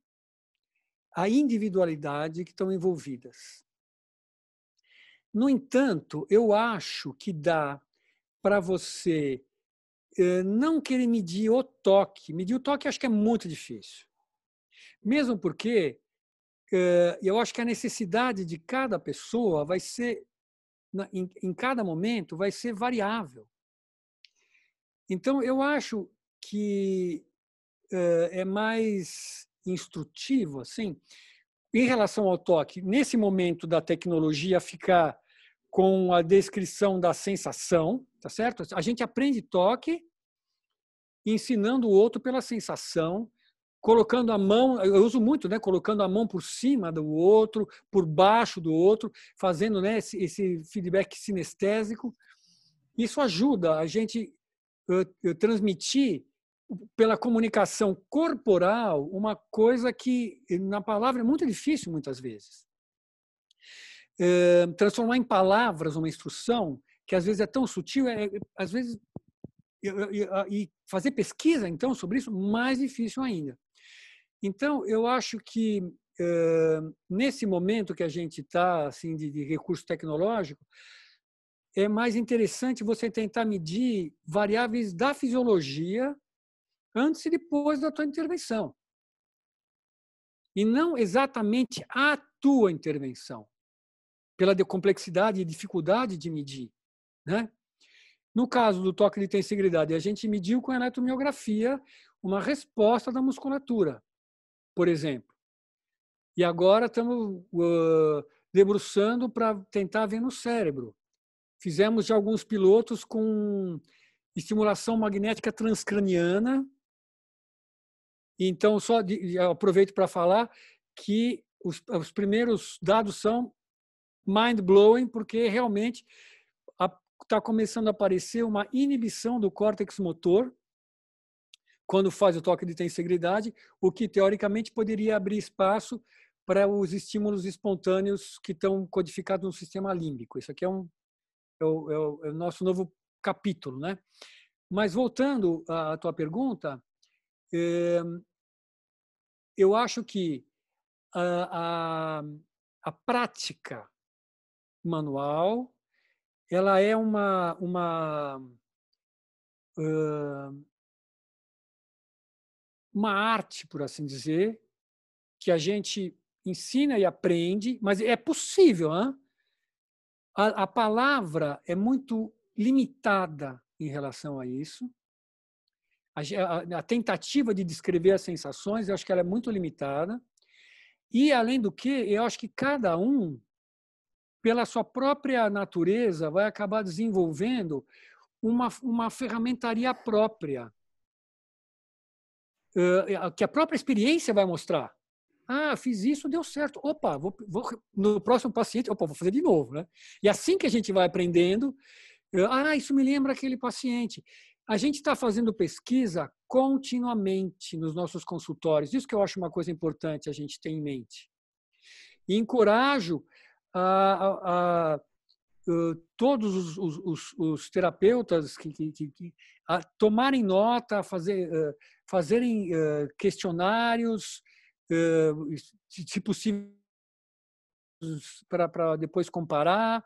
a individualidade que estão envolvidas. No entanto, eu acho que dá para você eh, não querer medir o toque. Medir o toque acho que é muito difícil. Mesmo porque eh, eu acho que a necessidade de cada pessoa vai ser em, em cada momento vai ser variável. Então, eu acho que uh, é mais instrutivo, assim, em relação ao toque, nesse momento da tecnologia ficar com a descrição da sensação, tá certo? A gente aprende toque ensinando o outro pela sensação, colocando a mão, eu uso muito, né, colocando a mão por cima do outro, por baixo do outro, fazendo né, esse, esse feedback sinestésico. Isso ajuda a gente uh, transmitir pela comunicação corporal uma coisa que na palavra é muito difícil muitas vezes. Uh, transformar em palavras uma instrução que às vezes é tão sutil, é, às vezes e fazer pesquisa então sobre isso mais difícil ainda. Então eu acho que nesse momento que a gente está assim de, de recurso tecnológico é mais interessante você tentar medir variáveis da fisiologia antes e depois da tua intervenção. E não exatamente a tua intervenção, pela complexidade e dificuldade de medir. Né? No caso do toque de tensibilidade, a gente mediu com a eletromiografia uma resposta da musculatura, por exemplo. E agora estamos uh, debruçando para tentar ver no cérebro. Fizemos de alguns pilotos com estimulação magnética transcraniana. Então, só de, aproveito para falar que os, os, primeiros dados são mind-blowing, porque realmente está começando a aparecer uma inibição do córtex motor quando faz o toque de tensibilidade, o que teoricamente poderia abrir espaço para os estímulos espontâneos que estão codificados no sistema límbico. Isso aqui é um, é o, é o, é o nosso novo capítulo, né? Mas voltando à tua pergunta, é, eu acho que a, a, a, prática manual ela é uma uma uma arte, por assim dizer, que a gente ensina e aprende, mas é possível, hein? A, a palavra é muito limitada em relação a isso. A, a, a, tentativa de descrever as sensações, eu acho que ela é muito limitada. E, além do que, eu acho que cada um, pela sua própria natureza, vai acabar desenvolvendo uma, uma ferramentaria própria, que a própria experiência vai mostrar. Ah, fiz isso, deu certo. Opa, vou, vou, no próximo paciente, opa, vou fazer de novo, né? E assim que a gente vai aprendendo, ah, isso me lembra aquele paciente. A gente está fazendo pesquisa continuamente nos nossos consultórios. Isso que eu acho uma coisa importante a gente ter em mente. E encorajo a, a, a todos os, os, os, os terapeutas que, que, que, a tomarem nota, fazer, fazerem questionários, se possível, para depois comparar.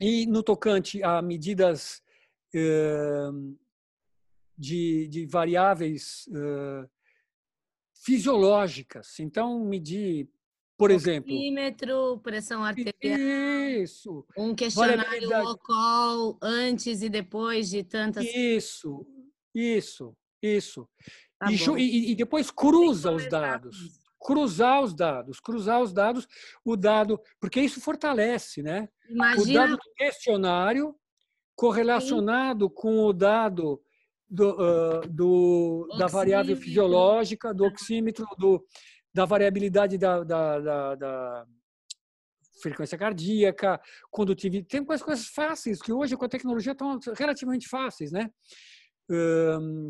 E no tocante a medidas de, de variáveis fisiológicas, então medir, por exemplo, oxímetro, pressão arterial, isso, um questionário local antes e depois de tantas, isso, isso, isso. Tá e, e, depois cruza os dados. Cruzar os dados, cruzar os dados, o dado, porque isso fortalece, né? Imagina... O dado do questionário correlacionado Sim. com o dado do, uh, do da variável fisiológica, do oxímetro, do, da variabilidade da, da, da, da frequência cardíaca, condutividade. Tem coisas, coisas fáceis que hoje com a tecnologia estão relativamente fáceis, né?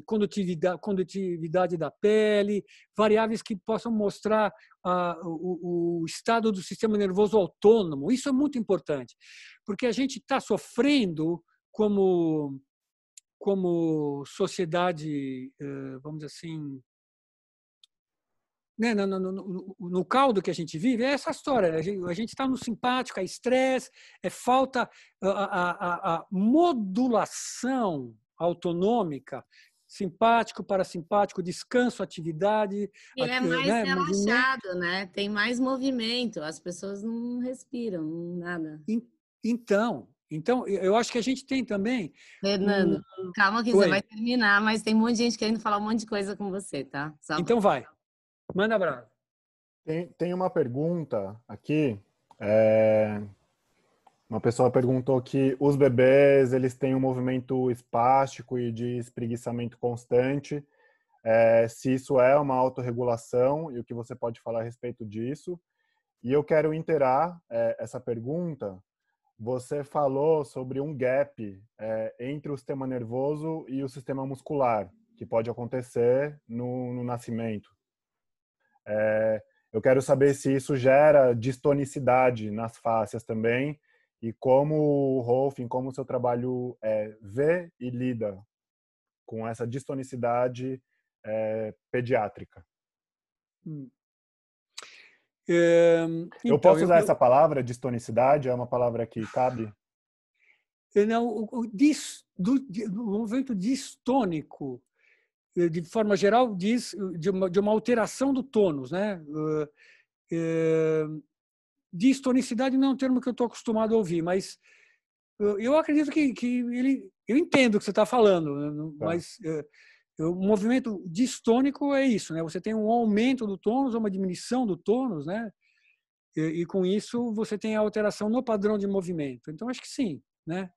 condutividade, condutividade da pele, variáveis que possam mostrar ah, o, o, estado do sistema nervoso autônomo. Isso é muito importante, porque a gente está sofrendo como como sociedade, vamos dizer assim, né, no, no, no, no, caldo que a gente vive, é essa história. A gente está no simpático, é estresse, é falta a, a, a, modulação autonômica, simpático, parasimpático, descanso, atividade. E é mais né, relaxado, né? Tem mais movimento, as pessoas não respiram, nada. Então, então, eu acho que a gente tem também. Fernando, um... calma que Oi. você vai terminar, mas tem um monte de gente querendo falar um monte de coisa com você, tá? Só então vai. Manda abraço. Tem, tem uma pergunta aqui. É, uma pessoa perguntou que os bebês eles têm um movimento espástico e de espreguiçamento constante. É, se isso é uma autorregulação e o que você pode falar a respeito disso. E eu quero interar é, essa pergunta. Você falou sobre um gap é, entre o sistema nervoso e o sistema muscular, que pode acontecer no, no nascimento. É, eu quero saber se isso gera distonicidade nas fáscias também e como o Rolfing, como o seu trabalho é, vê e lida com essa distonicidade é, pediátrica. Hum. É, então, eu posso usar eu... essa palavra, distonicidade? É uma palavra que cabe? Não, o, o, dis, do, do movimento distônico, de forma geral, diz de uma, de uma alteração do tônus. Né? É, distonicidade não é um termo que eu estou acostumado a ouvir, mas eu acredito que, que ele. Eu entendo o que você está falando, né? tá. mas o movimento distônico é isso, né? Você tem um aumento do tônus, uma diminuição do tônus, né? E, e, com isso você tem a alteração no padrão de movimento. Então acho que sim, né?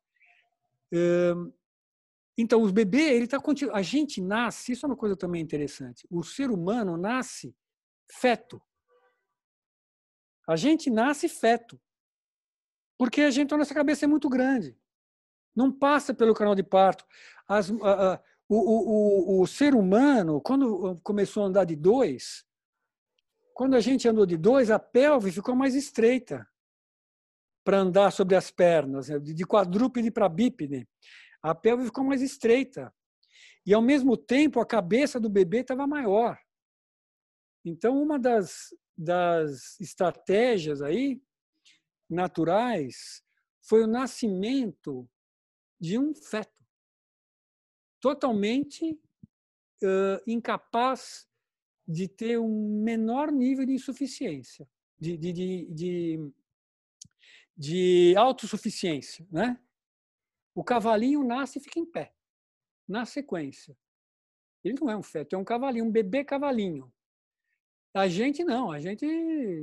Então os bebês, ele tá a gente nasce, isso é uma coisa também interessante. O ser humano nasce feto. A gente nasce feto. Porque a gente, a nossa cabeça é muito grande. Não passa pelo canal de parto. As, o, o, o, ser humano, quando começou a andar de dois, quando a gente andou de dois, a pelve ficou mais estreita para andar sobre as pernas, né? de quadrúpede para bípede. A pelve ficou mais estreita. E, ao mesmo tempo, a cabeça do bebê estava maior. Então, uma das, das estratégias aí naturais foi o nascimento de um feto totalmente uh, incapaz de ter um menor nível de insuficiência, de, de, de, de, de autossuficiência. Né? O cavalinho nasce e fica em pé, na sequência. Ele não é um feto, é um cavalinho, um bebê cavalinho. A gente não, a gente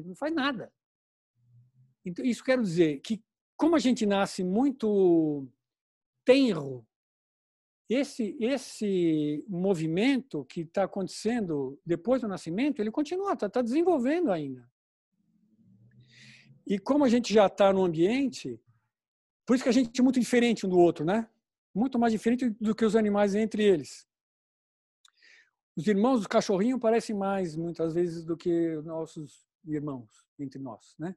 não faz nada. Então, isso quer dizer que, como a gente nasce muito tenro, esse, esse movimento que está acontecendo depois do nascimento, ele continua, está tá desenvolvendo ainda. E como a gente já está no ambiente, por isso que a gente é muito diferente um do outro, né? Muito mais diferente do que os animais entre eles. Os irmãos do cachorrinho parecem mais, muitas vezes, do que os nossos irmãos entre nós, né?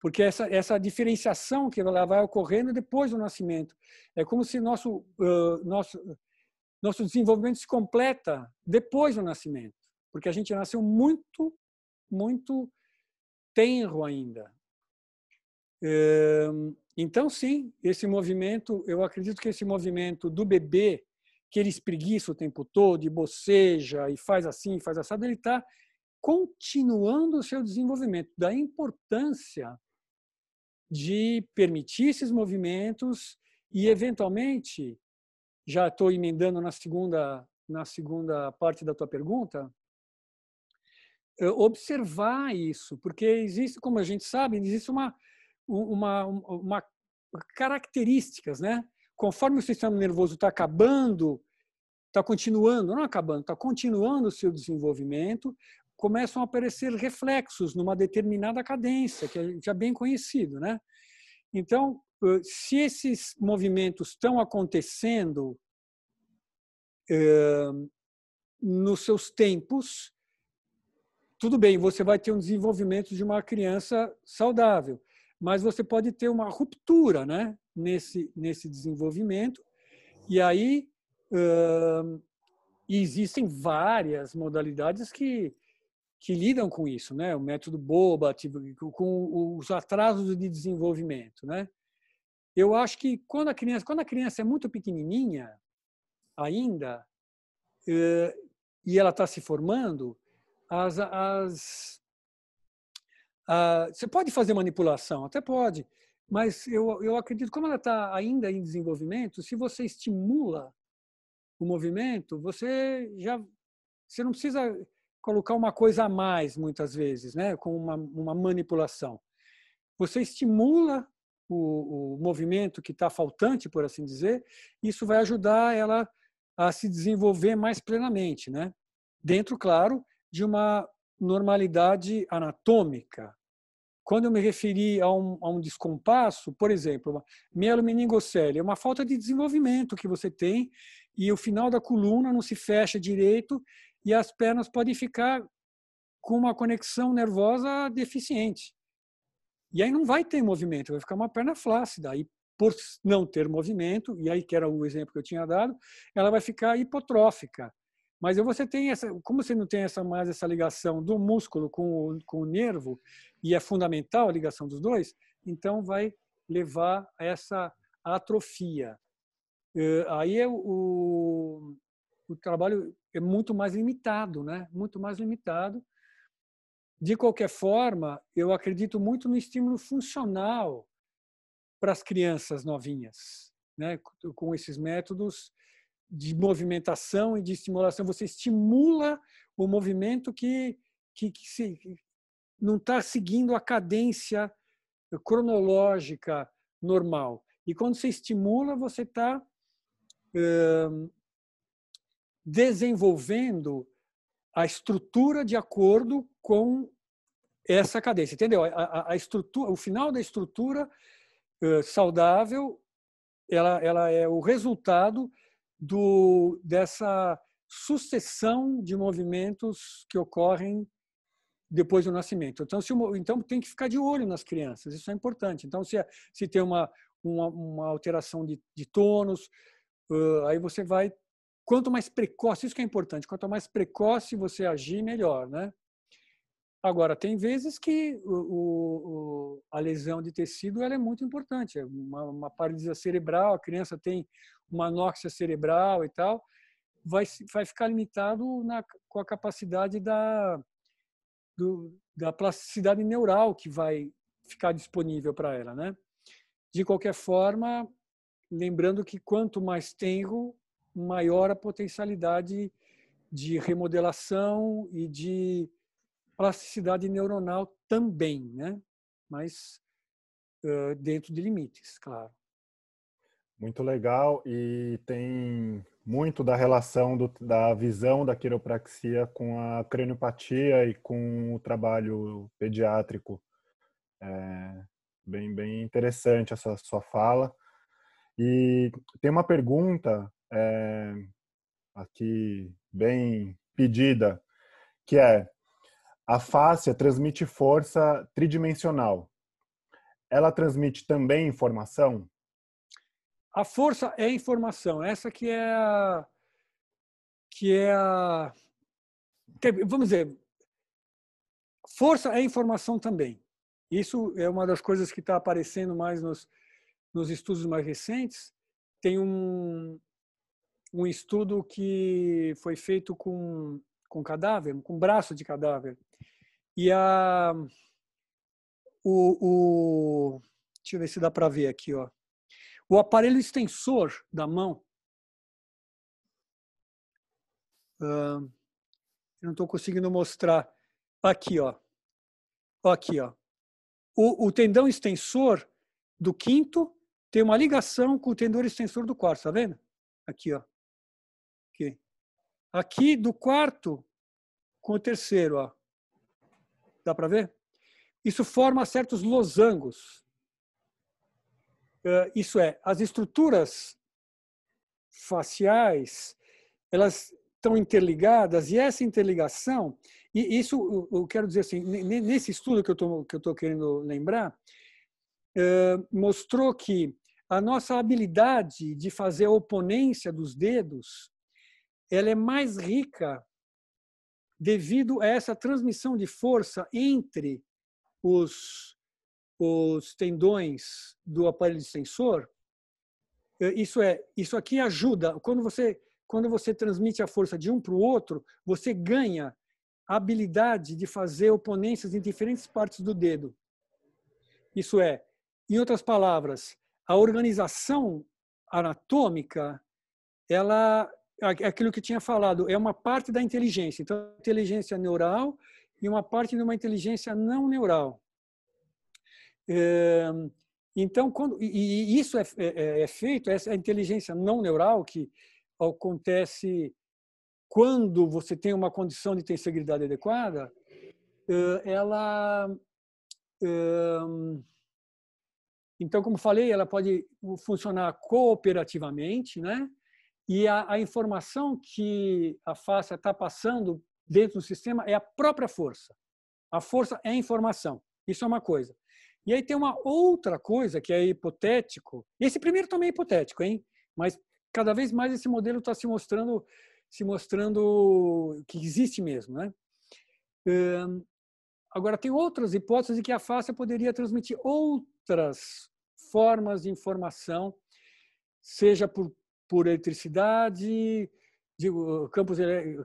porque essa, essa diferenciação que ela vai ocorrendo depois do nascimento. É como se nosso, uh, nosso, nosso desenvolvimento se completa depois do nascimento, porque a gente nasceu muito, muito tenro ainda. Então, sim, esse movimento, eu acredito que esse movimento do bebê, que ele espreguiça o tempo todo, e boceja, e faz assim, faz assado, ele está continuando o seu desenvolvimento, da importância de permitir esses movimentos e, eventualmente, já estou emendando na segunda, na segunda parte da tua pergunta, eh, observar isso, porque existe, como a gente sabe, existe uma, uma, uma características, né? Conforme o sistema nervoso está acabando, está continuando, não acabando, está continuando o seu desenvolvimento, começam a aparecer reflexos numa determinada cadência, que é já bem conhecido, né? Então, se esses movimentos estão acontecendo nos seus tempos, tudo bem, você vai ter um desenvolvimento de uma criança saudável, mas você pode ter uma ruptura, né, nesse nesse desenvolvimento. E aí uh, existem várias modalidades que que lidam com isso, né? O método Boba, tipo, com os atrasos de desenvolvimento, né? Eu acho que quando a criança, quando a criança é muito pequenininha ainda eh, e ela está se formando, as, as a, você pode fazer manipulação, até pode, mas eu, eu acredito como ela está ainda em desenvolvimento, se você estimula o movimento, você já você não precisa colocar uma coisa a mais, muitas vezes, né? com uma, uma manipulação. Você estimula o, o movimento que está faltante, por assim dizer, isso vai ajudar ela a se desenvolver mais plenamente, né? dentro, claro, de uma normalidade anatômica. Quando eu me referi a um, a um descompasso, por exemplo, mielomeningocele, é uma falta de desenvolvimento que você tem e o final da coluna não se fecha direito e as pernas podem ficar com uma conexão nervosa deficiente. E aí não vai ter movimento, vai ficar uma perna flácida. Aí, por não ter movimento, e aí que era o exemplo que eu tinha dado, ela vai ficar hipotrófica. Mas você tem essa, como você não tem essa mais essa ligação do músculo com o, com o nervo e é fundamental a ligação dos dois, então vai levar a essa atrofia. Eh, aí é o, o trabalho é muito mais limitado, né? Muito mais limitado. De qualquer forma, eu acredito muito no estímulo funcional para as crianças novinhas, né? Com esses métodos de movimentação e de estimulação, você estimula o movimento que, que, que se, não está seguindo a cadência cronológica normal. E quando você estimula, você está desenvolvendo a estrutura de acordo com essa cadência, entendeu? A, a, estrutura, o final da estrutura uh, saudável, ela, ela é o resultado do dessa sucessão de movimentos que ocorrem depois do nascimento. Então, se, então tem que ficar de olho nas crianças, isso é importante. Então, se, se tem uma, uma, uma alteração de, de tônus, uh, aí você vai quanto mais precoce, isso que é importante, quanto mais precoce você agir, melhor, né? Agora, tem vezes que o, o, a lesão de tecido ela é muito importante. É uma, uma paralisia cerebral, a criança tem uma anóxia cerebral e tal, vai, vai ficar limitado na, com a capacidade da, do, da plasticidade neural que vai ficar disponível para ela, né? De qualquer forma, lembrando que quanto mais tenro, maior a potencialidade de remodelação e de plasticidade neuronal também, né? Mas uh, dentro de limites, claro. Muito legal e tem muito da relação do, da visão da quiropraxia com a craniopatia e com o trabalho pediátrico. É bem, bem interessante essa sua fala. E tem uma pergunta é, aqui bem pedida, que é a fáscia transmite força tridimensional. Ela transmite também informação? A força é informação. Essa que é a que é a vamos dizer, força é informação também. Isso é uma das coisas que está aparecendo mais nos, nos estudos mais recentes. Tem um, um estudo que foi feito com, com cadáver, com braço de cadáver. E a, o, o, deixa eu ver se dá para ver aqui, ó. O aparelho extensor da mão. Uh, não estou conseguindo mostrar. Aqui, ó. Aqui, ó. O, o tendão extensor do quinto tem uma ligação com o tendão extensor do quarto, tá vendo? Aqui, ó. Aqui. Aqui do quarto com o terceiro, ó. Dá para ver? Isso forma certos losangos. Isso é, as estruturas faciais, elas estão interligadas e essa interligação, e isso eu quero dizer assim, nesse estudo que eu estou querendo lembrar, mostrou que a nossa habilidade de fazer oponência dos dedos ela é mais rica devido a essa transmissão de força entre os, os tendões do aparelho sensor. Eh, isso é, isso aqui ajuda. Quando você quando você transmite a força de um para o outro, você ganha a habilidade de fazer oponências em diferentes partes do dedo. Isso é, em outras palavras, a organização anatômica ela aquilo que tinha falado, é uma parte da inteligência. Então, inteligência neural e uma parte de uma inteligência não neural. É, então, quando, e, isso é, é, é, feito, essa inteligência não neural que acontece quando você tem uma condição de tensibilidade adequada, ela então como falei ela pode funcionar cooperativamente né e a, a informação que a face está passando dentro do sistema é a própria força. A força é informação. Isso é uma coisa. E aí tem uma outra coisa que é hipotético. Esse primeiro também é hipotético, hein? Mas cada vez mais esse modelo está se mostrando se mostrando que existe mesmo, né? Agora tem outras hipóteses de que a face poderia transmitir outras formas de informação, seja por, por eletricidade, de campos,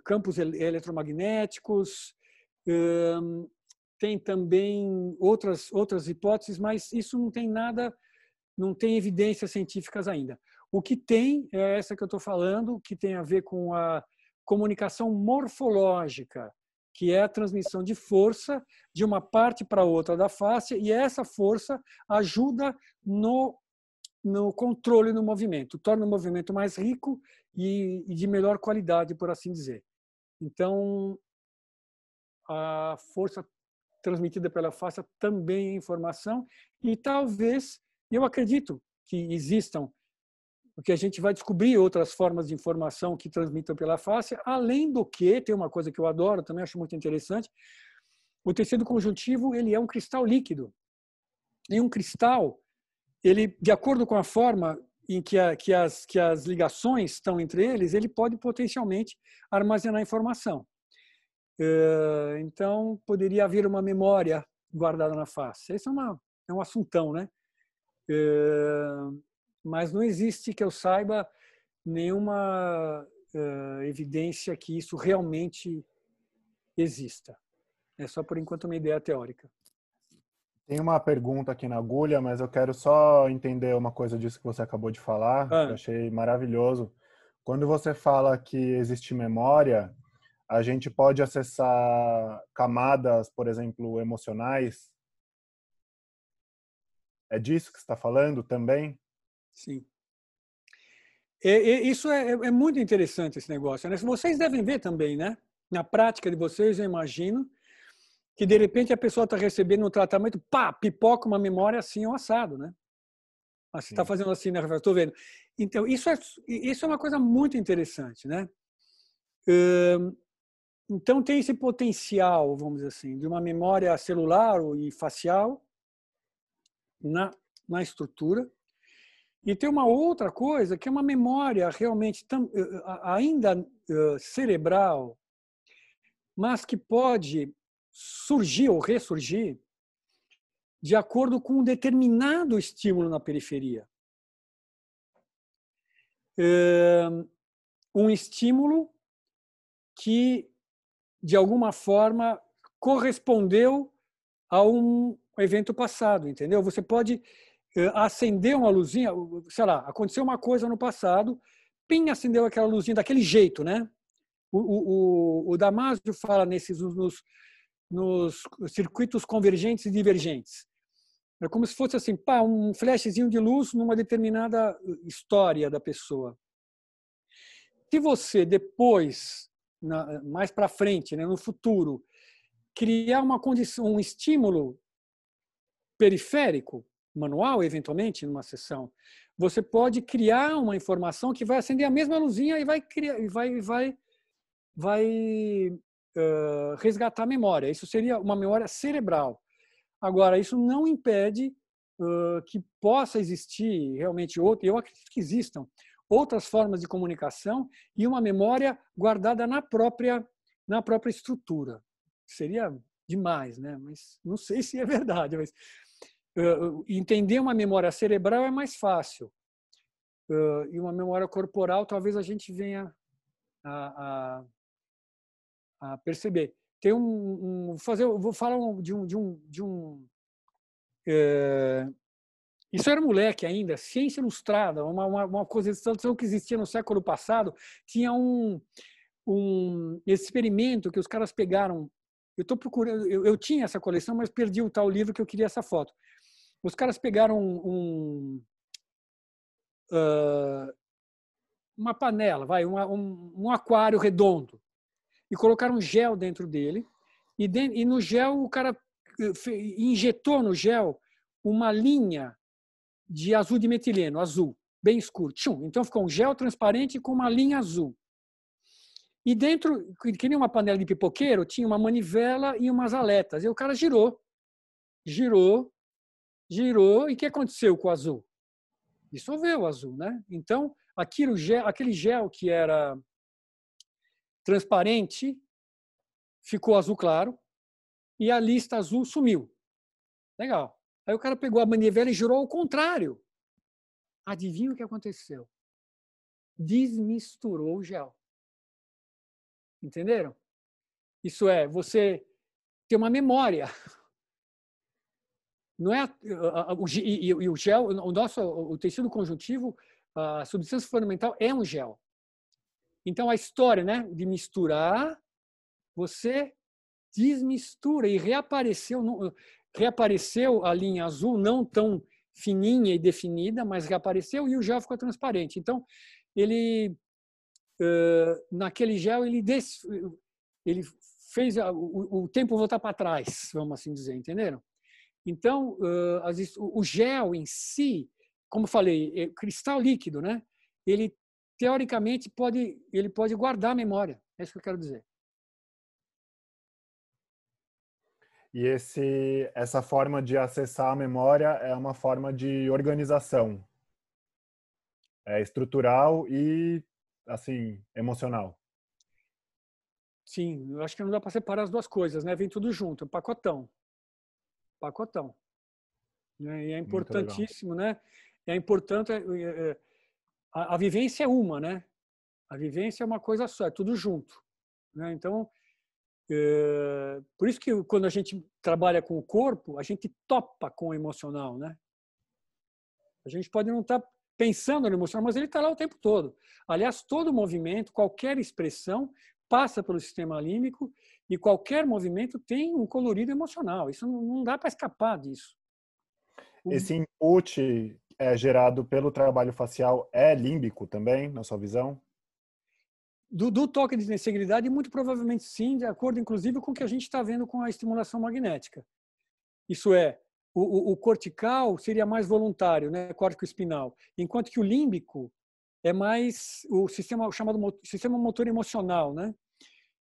campos eletromagnéticos, tem também outras outras hipóteses, mas isso não tem nada, não tem evidências científicas ainda. O que tem é essa que eu estou falando, que tem a ver com a comunicação morfológica, que é a transmissão de força de uma parte para outra da face, e essa força ajuda no, no controle do movimento, torna o movimento mais rico e, e de melhor qualidade, por assim dizer. Então, a força transmitida pela face também é informação e talvez, eu acredito que existam, porque a gente vai descobrir outras formas de informação que transmitam pela face, além do que, tem uma coisa que eu adoro, também acho muito interessante, o tecido conjuntivo ele é um cristal líquido. E um cristal, ele, de acordo com a forma em que, a, que, as, que as ligações estão entre eles, ele pode potencialmente armazenar informação. Eh, então, poderia haver uma memória guardada na face. Esse é, uma, é um assuntão, né? Eh, mas não existe, que eu saiba, nenhuma eh, evidência que isso realmente exista. É só, por enquanto, uma ideia teórica. Tem uma pergunta aqui na agulha, mas eu quero só entender uma coisa disso que você acabou de falar, ah. que eu achei maravilhoso. Quando você fala que existe memória, a gente pode acessar camadas, por exemplo, emocionais. É disso que você está falando também? Sim. É, é, isso é, é, muito interessante esse negócio. Né? Vocês devem ver também, né? Na prática de vocês, eu imagino que de repente a pessoa está recebendo um tratamento, pá, pipoca uma memória assim ou assado, né? Ah, você está fazendo assim, né, Estou vendo. Então, isso é, isso é uma coisa muito interessante, né? Então, tem esse potencial, vamos dizer assim, de uma memória celular e facial na, na estrutura. E tem uma outra coisa, que é uma memória realmente tam, ainda cerebral, mas que pode surgir ou ressurgir de acordo com um determinado estímulo na periferia. Um estímulo que de alguma forma, correspondeu a um evento passado, entendeu? Você pode eh, acender uma luzinha, sei lá, aconteceu uma coisa no passado, pim, acendeu aquela luzinha daquele jeito, né? O, o, o Damásio fala nesses nos, nos circuitos convergentes e divergentes. É como se fosse assim, pá, um flashzinho de luz numa determinada história da pessoa. Se você depois na, mais para frente, né, no futuro, criar uma condição, um estímulo periférico, manual, eventualmente, numa sessão, você pode criar uma informação que vai acender a mesma luzinha e vai criar, e vai, vai, vai resgatar a memória. Isso seria uma memória cerebral. Agora, isso não impede uh, que possa existir realmente outro. Eu acredito que existam outras formas de comunicação e uma memória guardada na própria na própria estrutura. Seria demais, né? Mas não sei se é verdade. Mas uh, entender uma memória cerebral é mais fácil uh, e uma memória corporal talvez a gente venha a, a, a perceber. Tem um, um fazer, vou falar de um de um de um uh, isso era moleque ainda, ciência ilustrada, uma, uma, uma coisa que existia no século passado. Tinha um, um experimento que os caras pegaram. Eu estou procurando, eu, eu, tinha essa coleção, mas perdi o tal livro que eu queria essa foto. Os caras pegaram um, uh, uma panela, vai, um, um, um, aquário redondo e colocaram gel dentro dele. E, de, e no gel o cara eh, injetou no gel uma linha de azul de metileno, azul, bem escuro. Tchum. Então ficou um gel transparente com uma linha azul. E dentro, que nem uma panela de pipoqueiro, tinha uma manivela e umas aletas. E o cara girou, girou, girou e o que aconteceu com o azul? Dissolveu o azul, né? Então, aquilo, aquele gel que era transparente ficou azul claro e a lista azul sumiu. Legal. Aí o cara pegou a manivela e girou ao contrário. Adivinha o que aconteceu? Desmisturou o gel. Entenderam? Isso é, você tem uma memória. *laughs* Não é o, e, o gel, o nosso o tecido conjuntivo, a substância fundamental é um gel. Então a história, né, de misturar, você desmistura e reapareceu, reapareceu a linha azul não tão fininha e definida, mas reapareceu e o gel ficou transparente. Então ele naquele gel ele des, ele fez o, tempo voltar para trás, vamos assim dizer, entenderam? Então, o gel em si, como falei, é cristal líquido, né? Ele teoricamente pode ele pode guardar a memória. É isso que eu quero dizer. E esse essa forma de acessar a memória é uma forma de organização. É estrutural e assim, emocional. Sim, eu acho que não dá para separar as duas coisas, né? Vem tudo junto, um pacotão. Pacotão. Né? E é importantíssimo, né? É importante. É, é, a, a, vivência é uma, né? A vivência é uma coisa só, é tudo junto. Né? Então, é, por isso que quando a gente trabalha com o corpo, a gente topa com o emocional, né? A gente pode não estar tá pensando no emocional, mas ele está lá o tempo todo. Aliás, todo movimento, qualquer expressão, passa pelo sistema límbico e qualquer movimento tem um colorido emocional. Isso não dá para escapar disso. Esse input é gerado pelo trabalho facial é límbico também, na sua visão? Do, do toque de integridade, muito provavelmente sim, de acordo inclusive com o que a gente está vendo com a estimulação magnética. Isso é, o, o, o cortical seria mais voluntário, né, córtico espinal, enquanto que o límbico é mais o sistema chamado sistema motor emocional, né?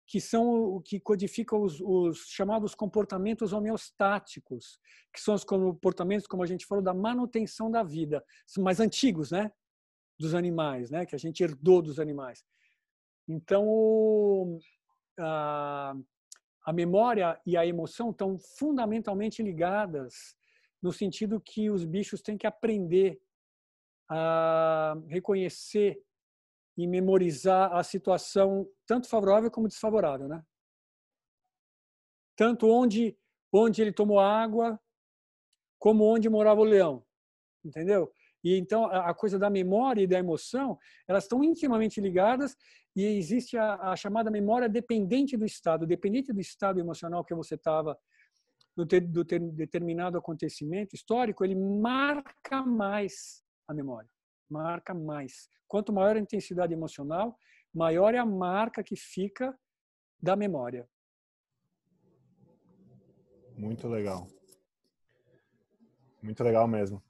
Que são o que codifica os, os, chamados comportamentos homeostáticos, que são os comportamentos, como a gente falou, da manutenção da vida, mais antigos, né, dos animais, né, que a gente herdou dos animais. Então, a, a memória e a emoção estão fundamentalmente ligadas no sentido que os bichos têm que aprender a reconhecer e memorizar a situação tanto favorável como desfavorável, né? Tanto onde onde ele tomou água, como onde morava o leão, entendeu? E então a coisa da memória e da emoção, elas estão intimamente ligadas e existe a, a chamada memória dependente do estado, dependente do estado emocional que você estava do, ter, do ter determinado acontecimento histórico, ele marca mais a memória, marca mais. Quanto maior a intensidade emocional, maior é a marca que fica da memória. Muito legal. Muito legal mesmo.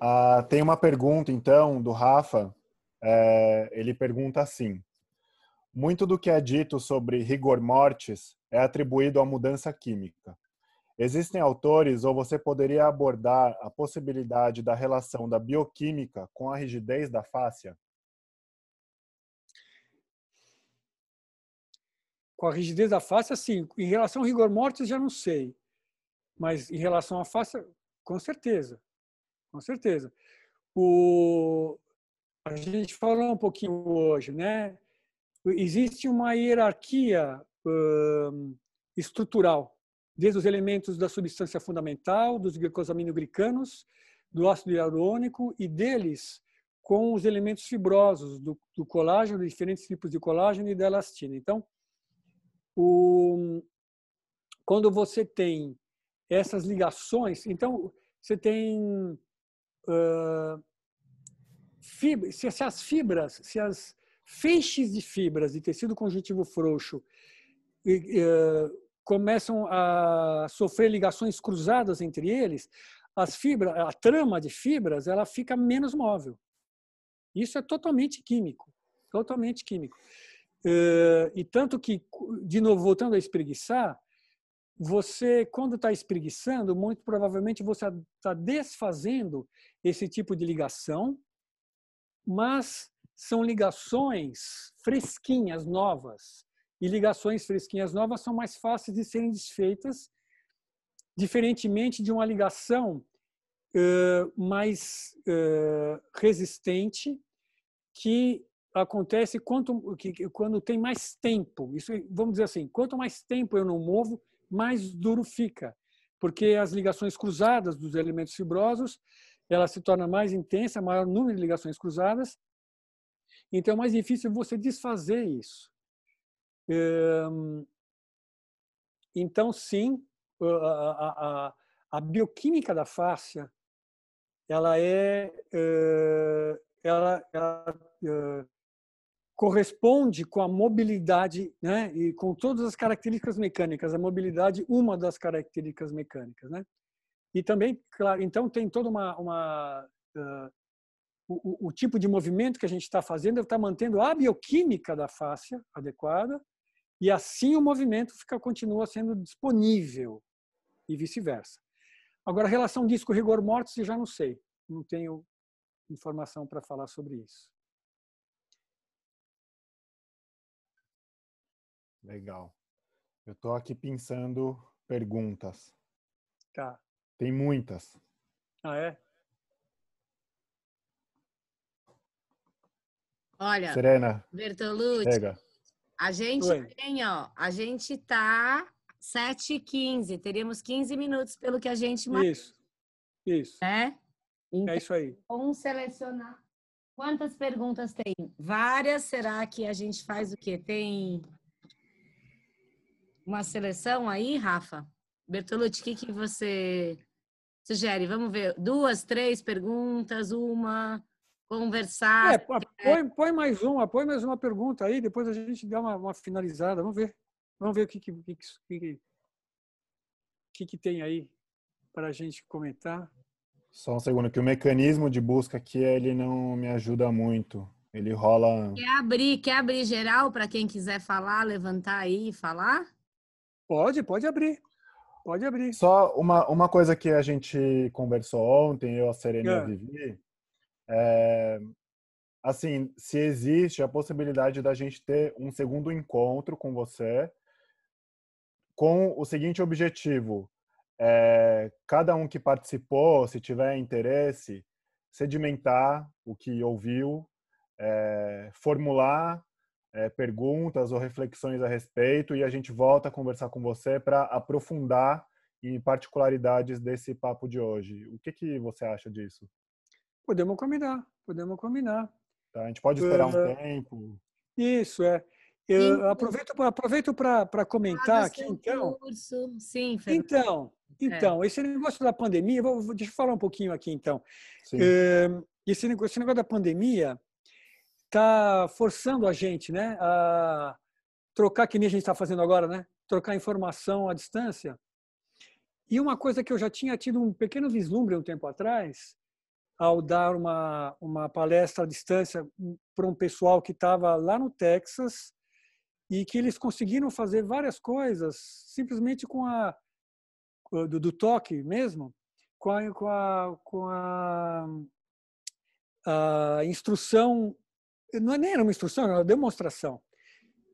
Ah, tem uma pergunta, então, do Rafa. É, ele pergunta assim: Muito do que é dito sobre rigor mortis é atribuído à mudança química. Existem autores, ou você poderia abordar a possibilidade da relação da bioquímica com a rigidez da fáscia? Com a rigidez da fáscia, sim. Em relação ao rigor mortis, já não sei. Mas em relação à fáscia, com certeza. Com certeza. O... A gente falou um pouquinho hoje, né? Existe uma hierarquia uh, estrutural desde os elementos da substância fundamental, dos glicosaminoglicanos, do ácido hialurônico e deles com os elementos fibrosos do, do colágeno, diferentes tipos de colágeno e da elastina. Então, o, quando você tem essas ligações, então você tem uh, fibra, se, se as fibras, se as feixes de fibras de tecido conjuntivo frouxo uh, começam a sofrer ligações cruzadas entre eles, as fibras, a trama de fibras, ela fica menos móvel. Isso é totalmente químico, totalmente químico. Eh, e tanto que, de novo, voltando a espreguiçar, você, quando está espreguiçando, muito provavelmente você está desfazendo esse tipo de ligação, mas são ligações fresquinhas, novas. E ligações fresquinhas novas são mais fáceis de serem desfeitas, diferentemente de uma ligação uh, mais uh, resistente que acontece quanto, que, quando tem mais tempo. Isso, vamos dizer assim, quanto mais tempo eu não movo, mais duro fica, porque as ligações cruzadas dos elementos fibrosos ela se torna mais intensa, maior número de ligações cruzadas, então é mais difícil você desfazer isso. Então, sim, a, a, a bioquímica da fáscia ela é ela, ela corresponde com a mobilidade, né, e com todas as características mecânicas. A mobilidade, uma das características mecânicas, né? E também, claro, então tem toda uma, uma uh, o, o, tipo de movimento que a gente está fazendo está mantendo a bioquímica da fáscia adequada e assim o movimento fica continua sendo disponível e vice-versa. Agora, a relação disco-rigor mortis, eu já não sei, não tenho informação para falar sobre isso. Legal. Eu estou aqui pensando perguntas. Tá. Tem muitas. Ah, é? Olha, Serena, Bertolucci, chega. A gente Oi. tem, ó, a gente tá 7h15, teríamos 15 minutos pelo que a gente marcou, Isso. Isso. né? Então, É isso aí. vamos selecionar. Quantas perguntas tem? Várias. Será que a gente faz o quê? Tem uma seleção aí, Rafa? Bertolucci, o que, que você sugere? Vamos ver. Duas, três perguntas, uma, conversar. É, põe, põe mais uma, põe mais uma pergunta aí, depois a gente dá uma, uma finalizada. Vamos ver. Vamos ver o que, que, que, que, que, que tem aí para a gente comentar. Só um segundo, que o mecanismo de busca aqui ele não me ajuda muito. Ele rola. Quer abrir, quer abrir geral para quem quiser falar, levantar aí e falar? Pode, pode abrir. Pode abrir. Só uma, uma coisa que a gente conversou ontem, eu, a Serena e a É. Vivi, é, assim, se existe a possibilidade da gente ter um segundo encontro com você com o seguinte objetivo, é, cada um que participou, se tiver interesse, sedimentar o que ouviu, é, formular é, perguntas ou reflexões a respeito e a gente volta a conversar com você para aprofundar em particularidades desse papo de hoje. O que, que você acha disso? Podemos combinar, podemos combinar. Tá? A gente pode esperar um Eh, tempo. Isso, é. Eu Sim. aproveito para aproveito para comentar aqui, então. curso. Sim, Fernanda. Então, então, esse negócio da pandemia, vou, vou- deixa eu falar um pouquinho aqui, então. Sim. Eh, esse, negócio, esse negócio da pandemia está forçando a gente né, a trocar, que nem a gente está fazendo agora, né? trocar informação à distância. E uma coisa que eu já tinha tido um pequeno vislumbre um tempo atrás, ao dar uma, uma palestra à distância para um pessoal que estava lá no Texas e que eles conseguiram fazer várias coisas simplesmente com a do, do toque mesmo, com a, com a, com a, a instrução, não é nem era uma instrução, era uma demonstração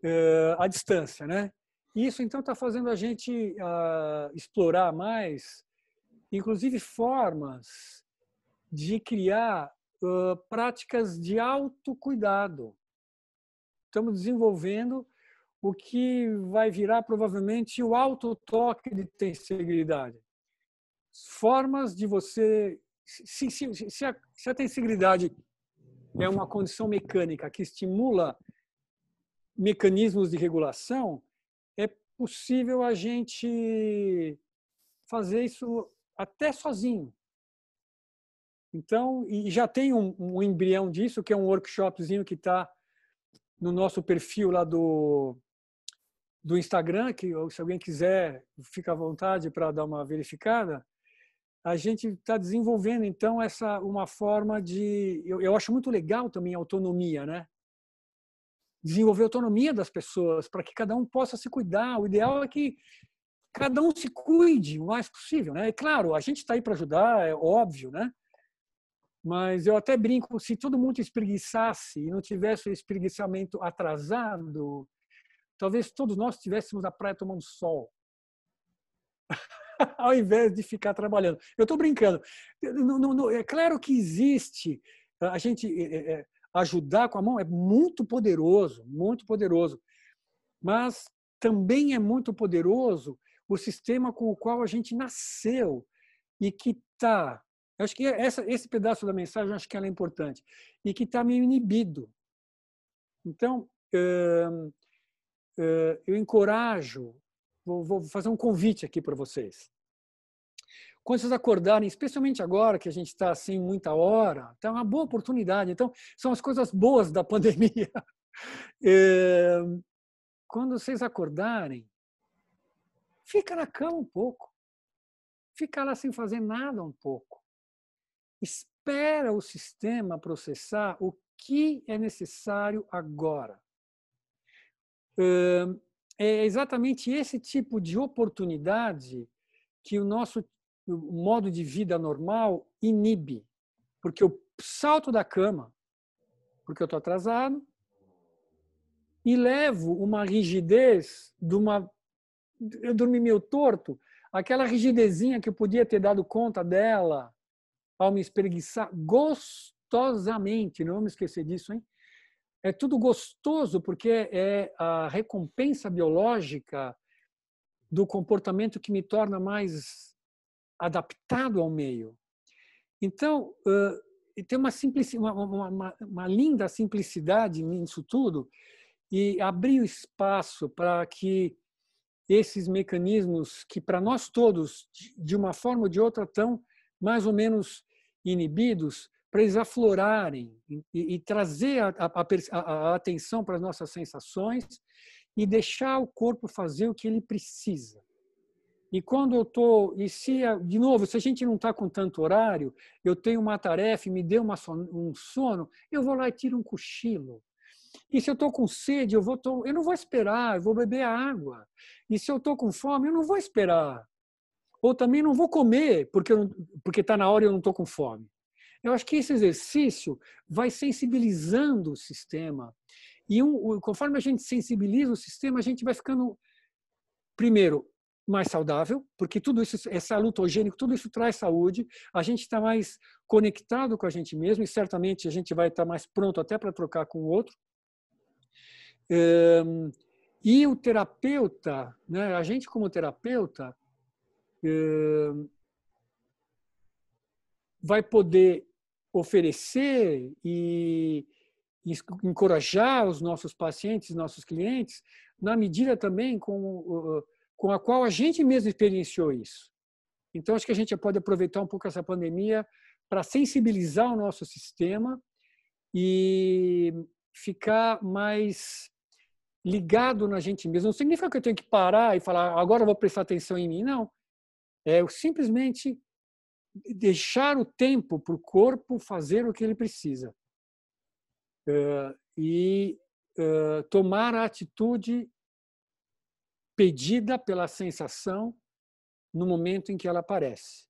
eh, à distância, né? Isso então está fazendo a gente ah, explorar mais, inclusive formas de criar ah, práticas de autocuidado. Estamos desenvolvendo o que vai virar provavelmente o autotoque de tensibilidade. Formas de você. Se, se, se, a, se a tensibilidade é uma condição mecânica que estimula mecanismos de regulação, é possível a gente fazer isso até sozinho. Então, e já tem um, um embrião disso, que é um workshopzinho que está no nosso perfil lá do, do Instagram, que se alguém quiser, fica à vontade para dar uma verificada. A gente está desenvolvendo então essa uma forma de, eu, eu acho muito legal também a autonomia, né? Desenvolver a autonomia das pessoas para que cada um possa se cuidar. O ideal é que cada um se cuide o mais possível, né? É claro, a gente está aí para ajudar, é óbvio, né? Mas eu até brinco, se todo mundo espreguiçasse e não tivesse o espreguiçamento atrasado, talvez todos nós estivéssemos na praia tomando sol. *laughs* Ao invés de ficar trabalhando. Eu estou brincando. Não, não, é claro que existe. A gente é, é, ajudar com a mão é muito poderoso, muito poderoso. Mas também é muito poderoso o sistema com o qual a gente nasceu e que está eu acho que essa, esse pedaço da mensagem acho que ela é importante e que está meio inibido. Então, eu encorajo, vou fazer um convite aqui para vocês. Quando vocês acordarem, especialmente agora que a gente está sem muita hora, está uma boa oportunidade. Então, são as coisas boas da pandemia. *laughs* Quando vocês acordarem, fica na cama um pouco. Fica lá sem fazer nada um pouco espera o sistema processar o que é necessário agora. É exatamente esse tipo de oportunidade que o nosso modo de vida normal inibe. Porque eu salto da cama, porque eu estou atrasado, e levo uma rigidez de uma. Eu dormi meio torto, aquela rigidezinha que eu podia ter dado conta dela ao me espreguiçar gostosamente, não vamos esquecer disso, hein? É tudo gostoso porque é a recompensa biológica do comportamento que me torna mais adaptado ao meio. Então, tem uma, uma, uma, uma, linda simplicidade nisso tudo e abrir o espaço para que esses mecanismos que para nós todos, de uma forma ou de outra, estão mais ou menos inibidos para eles aflorarem e, e trazer a, a, a, atenção para as nossas sensações e deixar o corpo fazer o que ele precisa. E quando eu estou, e se, de novo, se a gente não está com tanto horário, eu tenho uma tarefa e me deu uma, um sono, eu vou lá e tiro um cochilo. E se eu estou com sede, eu, vou, eu não vou esperar, eu vou beber água. E se eu estou com fome, eu não vou esperar. Ou também não vou comer porque porque está na hora e eu não estou com fome. Eu acho que esse exercício vai sensibilizando o sistema e um, conforme a gente sensibiliza o sistema, a gente vai ficando primeiro mais saudável, porque tudo isso é salutogênico, tudo isso traz saúde. A gente está mais conectado com a gente mesmo e certamente a gente vai estar tá mais pronto até para trocar com o outro. E o terapeuta, né, a gente como terapeuta, vai poder oferecer e encorajar os nossos pacientes, nossos clientes, na medida também com, com a qual a gente mesmo experienciou isso. Então, acho que a gente pode aproveitar um pouco essa pandemia para sensibilizar o nosso sistema e ficar mais ligado na gente mesmo. Não significa que eu tenho que parar e falar, agora eu vou prestar atenção em mim. Não. É simplesmente deixar o tempo para o corpo fazer o que ele precisa. e tomar a atitude pedida pela sensação no momento em que ela aparece.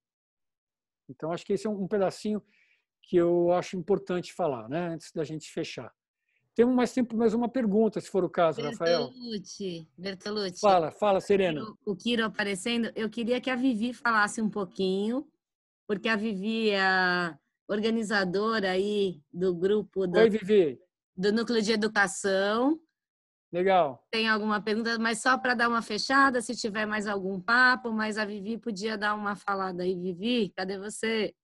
Então, acho que esse é um pedacinho que eu acho importante falar, né? antes da gente fechar. Temos mais tempo, mais uma pergunta, se for o caso, Rafael. Bertolucci, Bertolucci. Fala, fala, Serena. O Kiro aparecendo. Eu queria que a Vivi falasse um pouquinho, porque a Vivi é a organizadora aí do grupo do, Oi, Vivi. do Núcleo de Educação. Legal. Tem alguma pergunta, mas só para dar uma fechada, se tiver mais algum papo, mas a Vivi podia dar uma falada aí. Vivi, cadê você?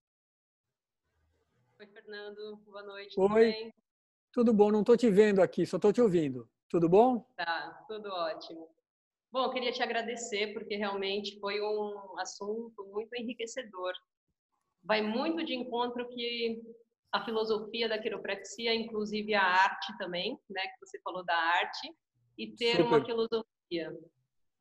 Oi, Fernando. Boa noite. Oi. Tudo bom, não estou te vendo aqui, só estou te ouvindo. Tudo bom? Tá, tudo ótimo. Bom, eu queria te agradecer porque realmente foi um assunto muito enriquecedor. Vai muito de encontro que a filosofia da quiropraxia, inclusive a arte também, né, que você falou da arte, e ter Super. uma filosofia.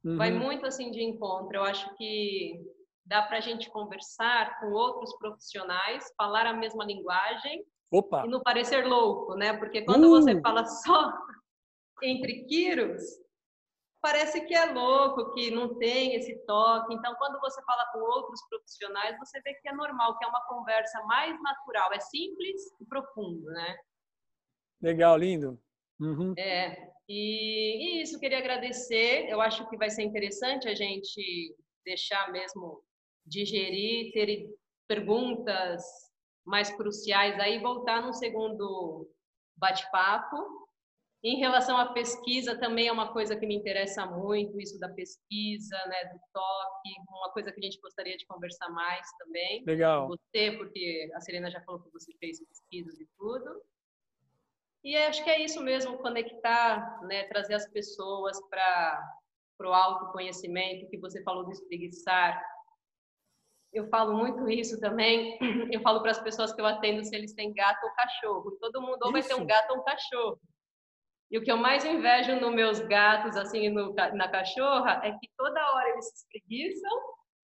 Uhum. Vai muito assim de encontro. Eu acho que dá para a gente conversar com outros profissionais, falar a mesma linguagem Opa. e não parecer louco, né? Porque quando uh. você fala só *laughs* entre quiros, parece que é louco, que não tem esse toque. Então, quando você fala com outros profissionais, você vê que é normal, que é uma conversa mais natural, é simples e profundo, né? Legal, lindo. Uhum. É, e, e isso, queria agradecer. Eu acho que vai ser interessante a gente deixar mesmo digerir, ter perguntas mais cruciais aí, voltar num segundo bate-papo em relação à pesquisa, também é uma coisa que me interessa muito, isso da pesquisa, né, do toque, uma coisa que a gente gostaria de conversar mais também. Legal. Você, porque a Serena já falou que você fez pesquisas e tudo. E acho que é isso mesmo, conectar, né, trazer as pessoas para o autoconhecimento, que você falou do espreguiçar. Eu falo muito isso também. *clears throat* Eu falo para as pessoas que eu atendo se eles têm gato ou cachorro. Todo mundo ou vai ter um gato ou um cachorro. E o que eu mais invejo nos meus gatos, assim, no, na cachorra, é que toda hora eles se espreguiçam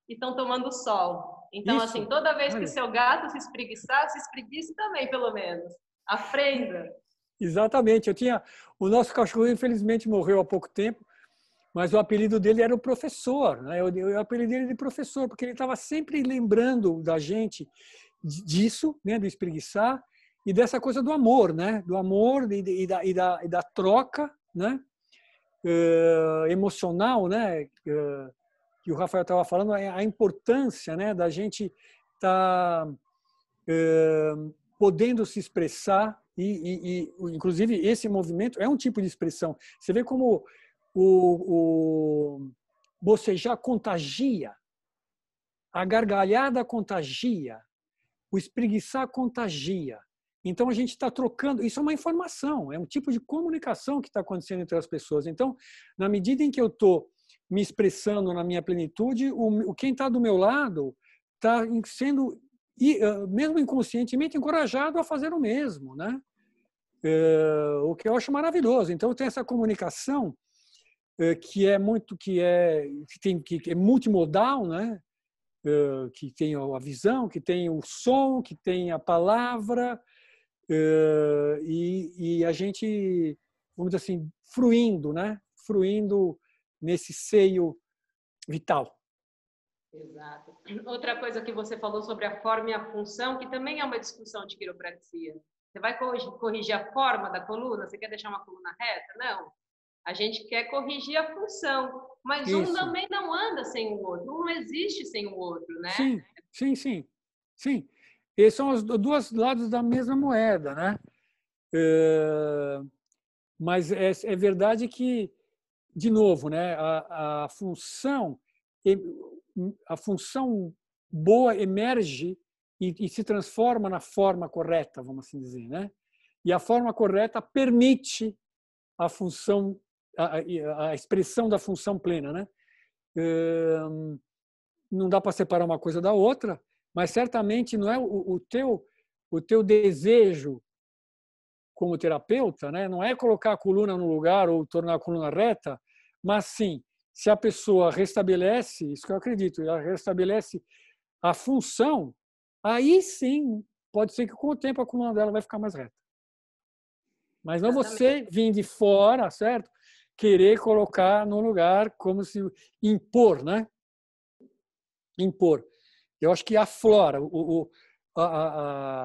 e estão tomando sol. Então, Isso. assim, toda vez que seu gato se espreguiçar, se espreguice também, pelo menos. Aprenda. Exatamente. Eu tinha o nosso cachorro infelizmente morreu há pouco tempo, mas o apelido dele era o professor, né? Eu, eu apelidei ele de professor porque ele estava sempre lembrando da gente disso, né, do espreguiçar e dessa coisa do amor, né? Do amor e, e, da, e, da, e da troca, né? Uh, emocional, né? Uh, que o Rafael estava falando, a importância, né? Da gente estar tá, uh, podendo se expressar e, e, inclusive, esse movimento é um tipo de expressão. Você vê como o, o bocejar contagia, a gargalhada contagia, o espreguiçar contagia. Então a gente está trocando, isso é uma informação, é um tipo de comunicação que está acontecendo entre as pessoas. Então, na medida em que eu estou me expressando na minha plenitude, o, quem está do meu lado está sendo, mesmo inconscientemente, encorajado a fazer o mesmo, né? É, o que eu acho maravilhoso. Então tem essa comunicação que é muito que é que tem que é multimodal, né? É, que tem a visão, que tem o som, que tem a palavra, Uh, e, e, a gente, vamos dizer assim, fruindo, né? Fruindo nesse seio vital. Exato. Outra coisa que você falou sobre a forma e a função, que também é uma discussão de quiropraxia. Você vai corrigir a forma da coluna? Você quer deixar uma coluna reta? Não. A gente quer corrigir a função, mas Isso. um também não anda sem o outro, um não existe sem o outro, né? Sim, sim, sim. Sim. E são os dois lados da mesma moeda, né? É, mas é, é, verdade que, de novo, né, a, a função a função boa emerge e, e, se transforma na forma correta, vamos assim dizer, né? E a forma correta permite a função, a, a expressão da função plena, né? Não dá para separar uma coisa da outra, mas certamente não é o, o teu o teu desejo como terapeuta, né? Não é colocar a coluna no lugar ou tornar a coluna reta, mas sim, se a pessoa restabelece, isso que eu acredito, ela restabelece a função, aí sim, pode ser que com o tempo a coluna dela vai ficar mais reta. Mas não você vir de fora, certo? Querer colocar no lugar como se impor, né? Impor. Eu acho que aflora, o, o, a,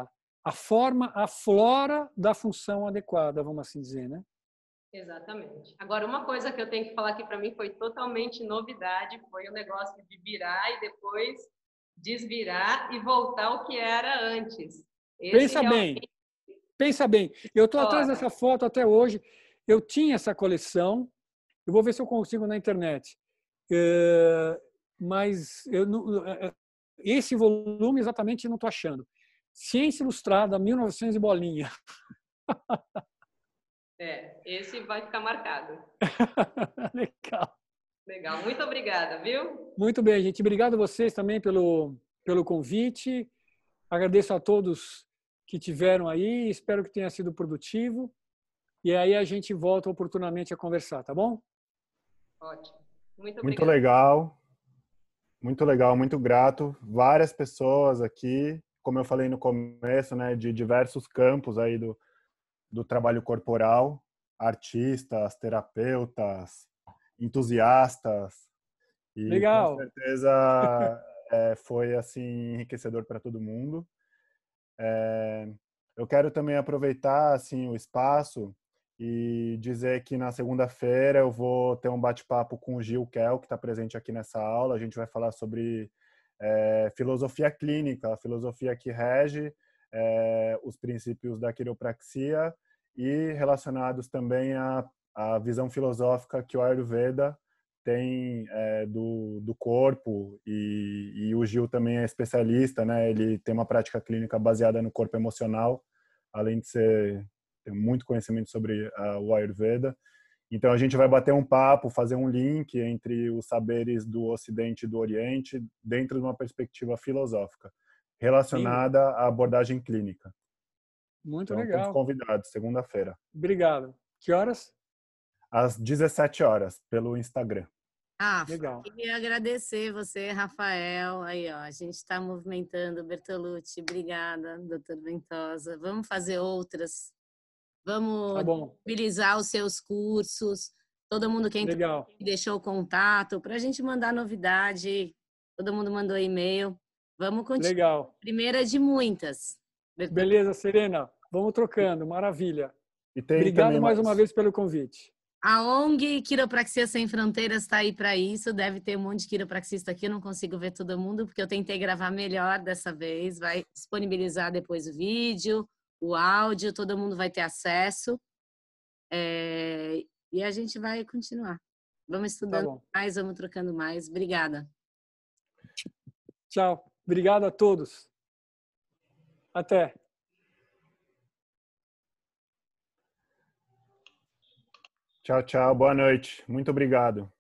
a, a forma aflora da função adequada, vamos assim dizer, né? Exatamente. Agora, uma coisa que eu tenho que falar aqui para mim foi totalmente novidade, foi o negócio de virar e depois desvirar e voltar ao que era antes. Esse pensa realmente... bem, pensa bem. Eu estou atrás dessa foto até hoje. Eu tinha essa coleção. Eu vou ver se eu consigo na internet. É, mas não, é, é, esse volume exatamente não estou achando. Ciência Ilustrada, 1900 e bolinha. É, esse vai ficar marcado. *laughs* Legal. Legal, muito obrigada, viu? Muito bem, gente. Obrigado a vocês também pelo, pelo convite. Agradeço a todos que tiveram aí. Espero que tenha sido produtivo. E aí a gente volta oportunamente a conversar, tá bom? Ótimo. Muito. Muito legal. Muito legal, muito grato. Várias pessoas aqui, como eu falei no começo, né, de diversos campos aí do, do trabalho corporal, artistas, terapeutas, entusiastas. E Legal. com certeza é, foi assim enriquecedor para todo mundo. É, eu quero também aproveitar assim o espaço e dizer que na segunda-feira eu vou ter um bate-papo com o Gil Kel, que está presente aqui nessa aula. A gente vai falar sobre é, filosofia clínica, a filosofia que rege é, os princípios da quiropraxia e relacionados também à, à visão filosófica que o Ayurveda tem é, do, do corpo e, e, o Gil também é especialista, né? Ele tem uma prática clínica baseada no corpo emocional, além de ser ter muito conhecimento sobre uh, o Ayurveda. Então a gente vai bater um papo, fazer um link entre os saberes do Ocidente e do Oriente dentro de uma perspectiva filosófica relacionada Sim. à abordagem clínica. Muito então, legal. Todos convidados, segunda-feira. Obrigado. Que horas? Às 17 horas, pelo Instagram. Ah, Legal. queria agradecer você, Rafael. Aí, ó, a gente está movimentando. Bertolucci, obrigada, doutor Ventosa. Vamos fazer outras. Vamos tá utilizar os seus cursos. Todo mundo que entrou, deixou o contato para a gente mandar novidade. Todo mundo mandou e-mail. Vamos continuar. Legal. Primeira de muitas. Beleza, Serena. Vamos trocando. Maravilha. Obrigado mais uma vez pelo convite. A ONG Quiropraxia Sem Fronteiras está aí para isso. Deve ter um monte de quiropraxista aqui. Eu não consigo ver todo mundo porque eu tentei gravar melhor dessa vez. Vai disponibilizar depois o vídeo, o áudio, todo mundo vai ter acesso. É... E a gente vai continuar. Vamos tá estudando tá mais, vamos trocando mais. Obrigada. Tchau. Obrigado a todos. Até. Tchau, tchau. Boa noite. Muito obrigado.